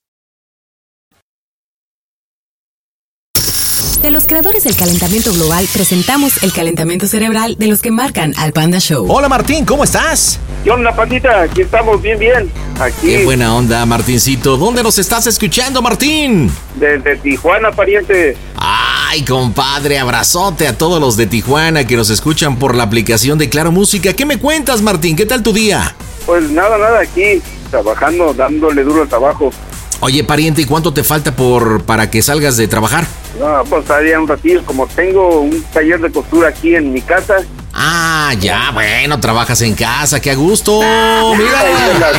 De los creadores del calentamiento global, presentamos el calentamiento cerebral de los que marcan al Panda Show. Hola Martín, ¿cómo estás? ¿Qué onda, pandita? Aquí estamos bien, bien. Aquí. Qué buena onda, Martincito. ¿Dónde nos estás escuchando, Martín? Desde Tijuana, pariente. Ay, compadre, abrazote a todos los de Tijuana que nos escuchan por la aplicación de Claro Música. ¿Qué me cuentas, Martín? ¿Qué tal tu día? Pues nada, nada, aquí, trabajando, dándole duro al trabajo. Oye, pariente, ¿y cuánto te falta por para que salgas de trabajar? No, pues todavía un ratillo, como tengo un taller de costura aquí en mi casa. Ah, ya, bueno, trabajas en casa, qué a gusto. Mira.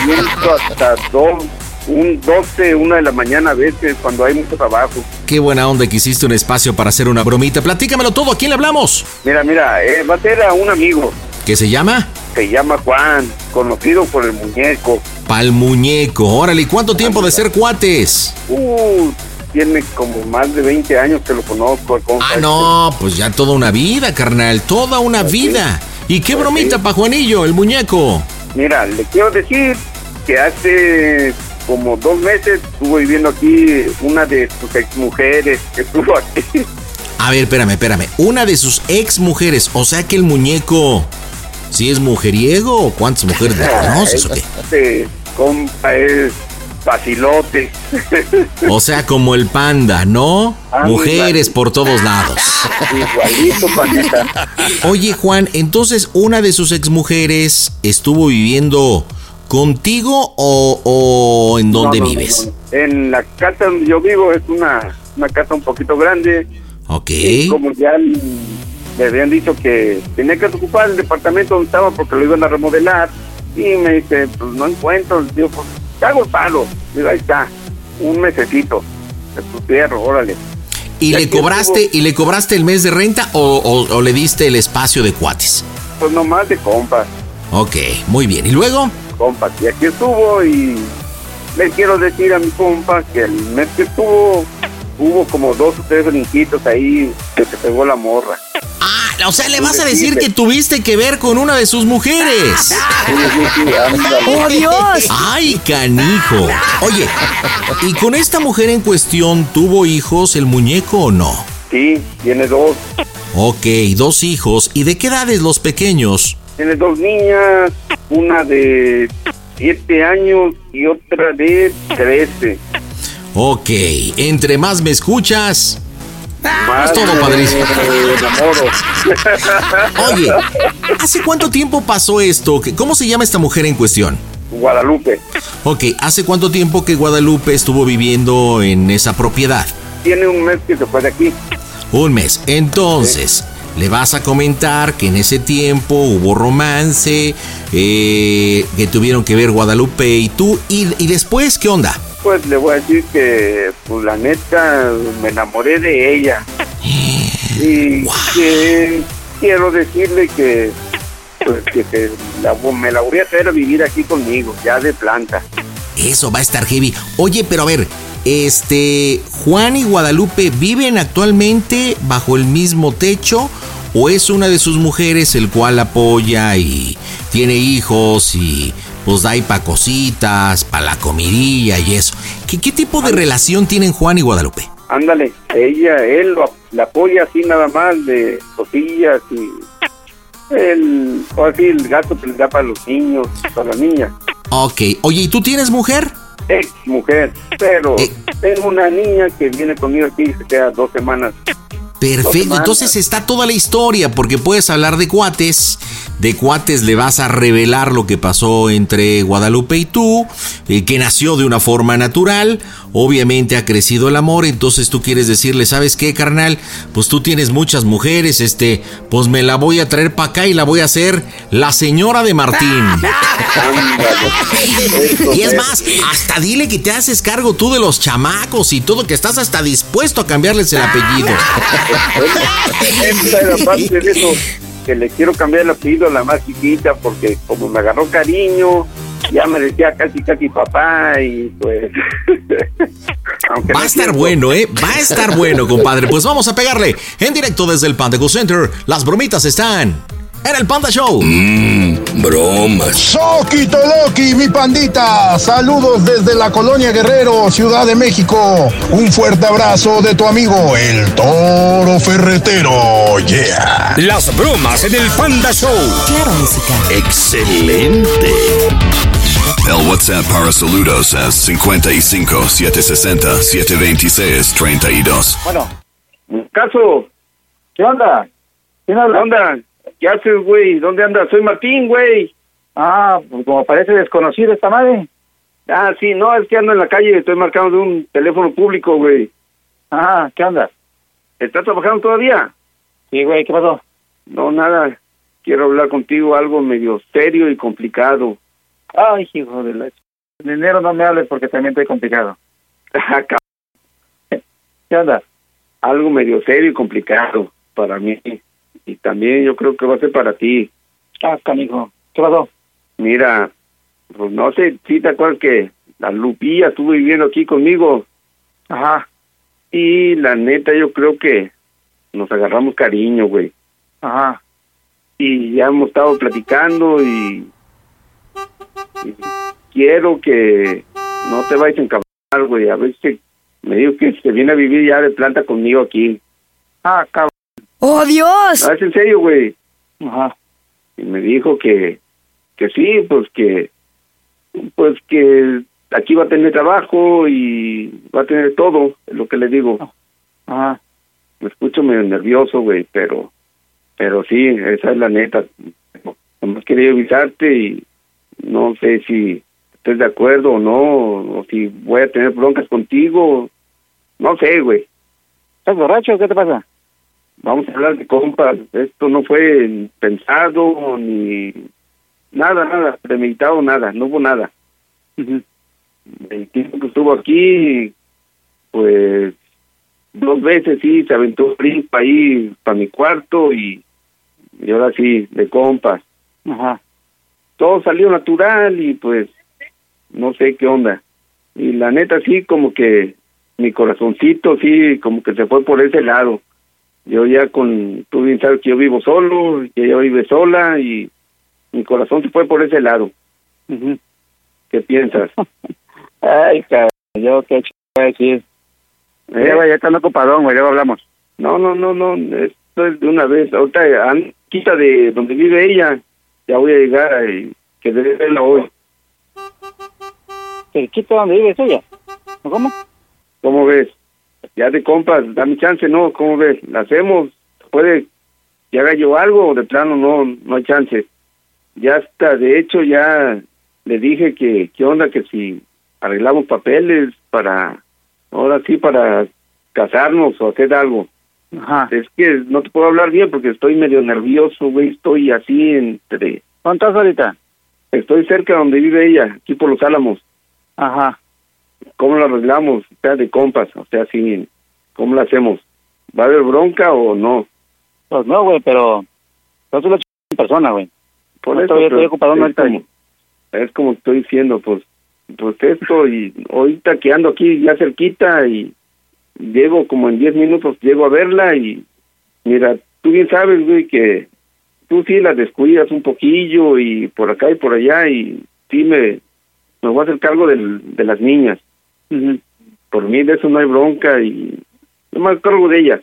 hasta dos, un 12, una de la mañana a veces, cuando hay mucho trabajo. Qué buena onda que hiciste un espacio para hacer una bromita. Platícamelo todo, ¿a quién le hablamos? Mira, mira, eh, va a ser a un amigo, ¿Qué se llama? se llama Juan, conocido por el muñeco. Pal muñeco. Órale, ¿y cuánto tiempo de ser cuates? Uh, tiene como más de 20 años que lo conozco. Ah, este. no, pues ya toda una vida, carnal, toda una vida. ¿Y qué bromita pa' Juanillo, el muñeco? Mira, le quiero decir que hace como dos meses estuvo viviendo aquí una de sus exmujeres que estuvo aquí. A ver, espérame, espérame. Una de sus ex mujeres, o sea que el muñeco, ¿sí es mujeriego o cuántas mujeres le conoces o qué? Este compa es vacilote. O sea, como el panda, ¿no? Ah, Mujeres por todos lados. Igualito, pandita. Oye, Juan, entonces una de sus exmujeres estuvo viviendo contigo o, o en dónde No, no, vives? no. En la casa donde yo vivo es una, una casa un poquito grande. Ok. Y como ya me habían dicho que tenía que ocupar el departamento donde estaba porque lo iban a remodelar. Y me dice, pues no encuentro. Digo, pues hago el palo. Digo, ahí está, un mesecito de tu tierra, órale. ¿Y le cobraste y le cobraste el mes de renta o, o- o le diste el espacio de cuates? Pues nomás de compas, Ok, muy bien. ¿Y luego? compas. Y aquí estuvo y le quiero decir a mi compa que el mes que estuvo hubo como dos o tres brinquitos ahí que se pegó la morra. O sea, le vas a decir que tuviste que ver con una de sus mujeres. Sí, sí, sí, ándale. ¡Oh, Dios! ¡Ay, canijo! Oye, ¿y con esta mujer en cuestión tuvo hijos el muñeco o no? Sí, tiene dos. Ok, dos hijos. ¿Y de qué edades los pequeños? Tiene dos niñas, una de siete años y otra de trece. Ok, entre más me escuchas. Más todo padrísimo. Oye, ¿hace cuánto tiempo pasó esto? ¿Qué- ¿Cómo se llama esta mujer en cuestión? Guadalupe. Ok, ¿hace cuánto tiempo que Guadalupe estuvo viviendo en esa propiedad? Tiene un mes que se fue de aquí. Un mes. Entonces, le vas a comentar que en ese tiempo hubo romance, eh, que tuvieron que ver Guadalupe y tú. Y, y después, ¿qué onda? Pues le voy a decir que, pues la neta, me enamoré de ella. Y que quiero decirle que, pues, que, me la voy a hacer vivir aquí conmigo, ya de planta. Eso va a estar heavy. Oye, pero a ver, este, Juan y Guadalupe viven actualmente bajo el mismo techo o es una de sus mujeres el cual apoya y tiene hijos y pues da ahí pa' cositas, pa' la comidilla y eso. ¿Qué, qué tipo de relación tienen Juan y Guadalupe? Ándale, ella, él lo, la apoya así nada más de cosillas y el, o así el gasto que les da para los niños, para las niñas. Ok, oye, ¿y tú tienes mujer? ex mujer, pero Eh. tengo una niña que viene conmigo aquí y se queda dos semanas. Perfecto, entonces está toda la historia, porque puedes hablar de cuates, de cuates le vas a revelar lo que pasó entre Guadalupe y tú, eh, que nació de una forma natural, obviamente ha crecido el amor, entonces tú quieres decirle, ¿sabes qué, carnal? Pues tú tienes muchas mujeres, este, pues me la voy a traer para acá y la voy a hacer la señora de Martín. Y es más, hasta dile que te haces cargo tú de los chamacos y todo, que estás hasta dispuesto a cambiarles el apellido. Esta era parte de eso, que le quiero cambiar el apellido a la más chiquita porque como me agarró cariño, ya me decía casi casi papá y pues... aunque Va a estar bueno, ¿eh? Va a estar bueno, compadre. Pues vamos a pegarle en directo desde el Panda Go Center. Las bromitas están en el Panda Show. Mmm, bromas. Soquito Loki, mi pandita. Saludos desde la colonia Guerrero, Ciudad de México. Un fuerte abrazo de tu amigo, el Toro Ferretero. Yeah. Las bromas en el Panda Show. Claro, música. Excelente. El WhatsApp para saludos es 55 760 726 32. Bueno, caso. ¿Qué onda? ¿Quién habla? ¿Qué onda? ¿Qué haces, güey? ¿Dónde andas? Soy Martín, güey. Ah, pues como parece desconocido esta madre. Ah, sí, no, es que ando en la calle, estoy marcando de un teléfono público, güey. Ah, ¿qué onda? ¿Estás trabajando todavía? Sí, güey, ¿qué pasó? No, nada. Quiero hablar contigo algo medio serio y complicado. Ay, hijo de la... En enero no me hables porque también estoy complicado. ¿Qué onda? Algo medio serio y complicado para mí. Y también yo creo que va a ser para ti. Ah, canijo. ¿Qué pasó? Mira, pues no sé si te acuerdas que la Lupilla estuvo viviendo aquí conmigo. Ajá. Y la neta yo creo que nos agarramos cariño, güey. Ajá. Y ya hemos estado platicando y, y quiero que no te vayas a encabrar, güey. A ver si me dijo que se viene a vivir ya de planta conmigo aquí. Ah, cabrón. ¡Oh, Dios! No, es en serio, güey. Ajá. Y me dijo que, que sí, pues que, pues que aquí va a tener trabajo y va a tener todo, es lo que le digo. Ajá. Me escucho medio nervioso, güey, pero, pero sí, esa es la neta. Nomás quería avisarte y no sé si estés de acuerdo o no, o si voy a tener broncas contigo. No sé, güey. ¿Estás borracho? ¿Qué te pasa? Vamos a hablar de compas. Esto no fue pensado ni nada, nada, premeditado, nada, no hubo nada. El tiempo que estuvo aquí, pues dos veces sí, se aventó un brinco ahí para mi cuarto y, y ahora sí, de compas. Ajá. Todo salió natural y pues no sé qué onda. Y la neta sí, como que mi corazoncito sí, como que se fue por ese lado. Yo ya con, tú bien sabes que yo vivo solo, que ella vive sola y mi corazón se fue por ese lado. ¿Qué piensas? Ay, cabrón, yo qué ch... voy a decir. ¿Eh? Ya, ya están ocupadón, güey, luego hablamos. No, no, no, no, esto es de una vez. Ahorita, quita de donde vive ella, ya voy a llegar y que debe verla hoy. ¿Que quita donde vive ella? ¿Cómo? ¿Cómo ves? Ya de compas, dame chance, ¿no? ¿Cómo ves? ¿La hacemos? ¿Puede que haga yo algo o de plano no, no hay chance? Ya está, de hecho ya le dije que, ¿qué onda? Que si arreglamos papeles para, ahora sí, para casarnos o hacer algo. Ajá. Es que no te puedo hablar bien porque estoy medio nervioso, güey, estoy así entre... ¿Cuánto estás ahorita? Estoy cerca donde vive ella, aquí por los Álamos. Ajá. ¿Cómo lo arreglamos? O sea, de compas, o sea, sí, ¿cómo lo hacemos? ¿Va a haber bronca o no? Pues no, güey, pero yo soy la ch... en persona, güey. Por No, eso estoy ocupado, no es como, es como estoy diciendo, pues, pues esto y ahorita que ando aquí ya cerquita y llego como en 10 minutos, llego a verla y mira, tú bien sabes, güey, que tú sí la descuidas un poquillo y por acá y por allá y sí me, me voy a hacer cargo del, de las niñas. Por mí de eso no hay bronca y nomás cargo de ellas.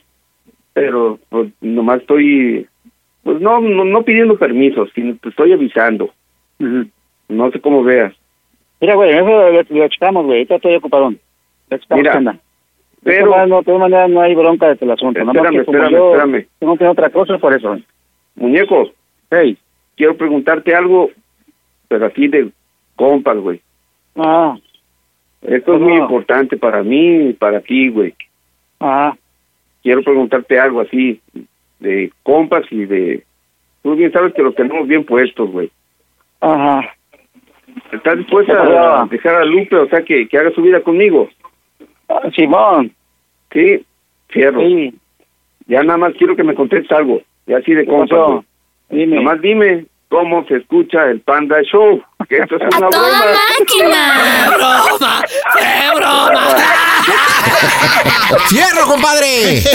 Pero pues, nomás estoy, pues no, no, no pidiendo permiso, sino te estoy avisando. No sé cómo veas. Mira, güey, eso lo, lo checamos, güey. Ahorita estoy ocupadón. Lo checamos, Mira. Pero-. No, de todas maneras no hay bronca de el asunto. Espérame, espérame, yo espérame. Tengo que hacer otra cosa por eso. Muñeco, hey. quiero preguntarte algo, pero así de compas, güey. Ah, Esto es muy importante para mí y para ti, güey. ah. Quiero preguntarte algo así, de compas y de... Tú bien sabes que los tenemos bien puestos, güey. Ajá. ¿Estás dispuesta a dejar a Lupe, o sea, que, que haga su vida conmigo? Ah, Simón. Sí, fierro. Sí. Ya nada más quiero que me contestes algo, y así de ¿Qué güey. Dime. Nada más dime cómo se escucha el Panda Show, que esto es una ¡Toda broma. máquina! ¡Broma! ¡Fue broma! ¡Fierro, compadre!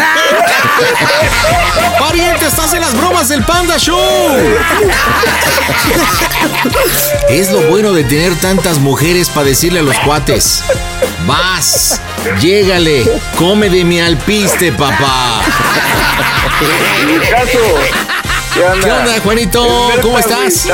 ¡Pariente, estás en las bromas del Panda Show! Es lo bueno de tener tantas mujeres para decirle a los cuates. Vas, llégale, come de mi alpiste, papá. En mi caso, ¿qué onda? ¿Qué onda, Juanito? ¿Cómo estás?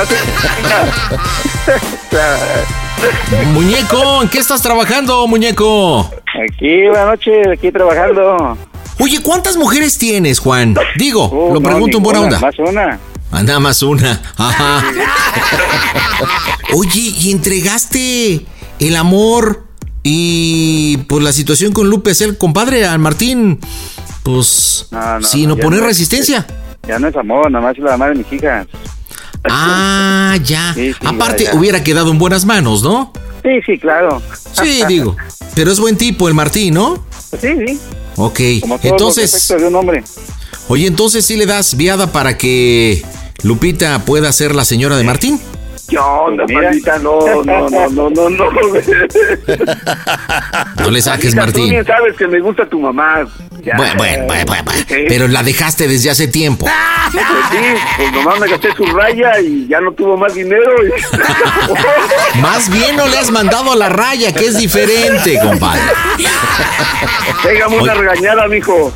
Muñeco, ¿en qué estás trabajando, muñeco? Aquí, buenas noches, aquí trabajando. Oye, ¿cuántas mujeres tienes, Juan? Digo, Oh, lo no, pregunto en buena onda. Más una. Ah, nada más una. Ajá. Oye, ¿y entregaste el amor y pues la situación con Lupe hacia el compadre, al Martín? Pues No, no, sin no, es- resistencia. Ya no es amor, nada más es la mamá de mis hijas. Ah, ya. Sí, sí, Aparte, ya, ya. hubiera quedado en buenas manos, ¿no? Sí, sí, claro. Sí, digo. Pero es buen tipo el Martín, ¿no? Sí, sí. Ok. Como todos los Entonces, defectos de un hombre. oye, entonces sí le das viada para que Lupita pueda ser la señora de Martín. ¿Qué onda, maldita? No, no, no, no, no, no. No le saques, Maldita, Tú Martín. bien sabes que me gusta tu mamá. Ya. Bueno, bueno, bueno, bueno. Sí. Pero la dejaste desde hace tiempo. Pues sí, pues nomás me gasté su raya y ya no tuvo más dinero. y- Más bien no le has mandado a la raya, que es diferente, compadre. Pégame una regañada, mijo.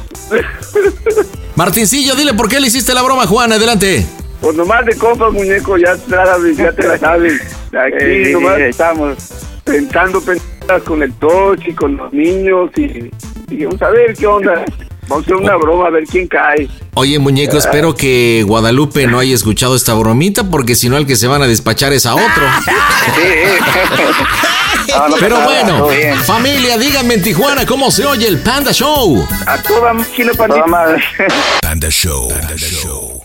Martincillo, dile por qué le hiciste la broma, Juan. Adelante. Pues nomás de compas, muñeco, ya, ya te la sabes. Aquí Eh, nomás estamos. pensando pendejadas con el touch y con los niños y, y vamos a ver qué onda. Vamos a hacer una broma a ver quién cae. Oye, muñeco, espero que Guadalupe no haya escuchado esta bromita, porque si no, el que se van a despachar es a otro. No, no Pero nada, bueno, familia, díganme en Tijuana cómo se oye el Panda Show. A toda máquina, madre. Panda Show. Panda Show.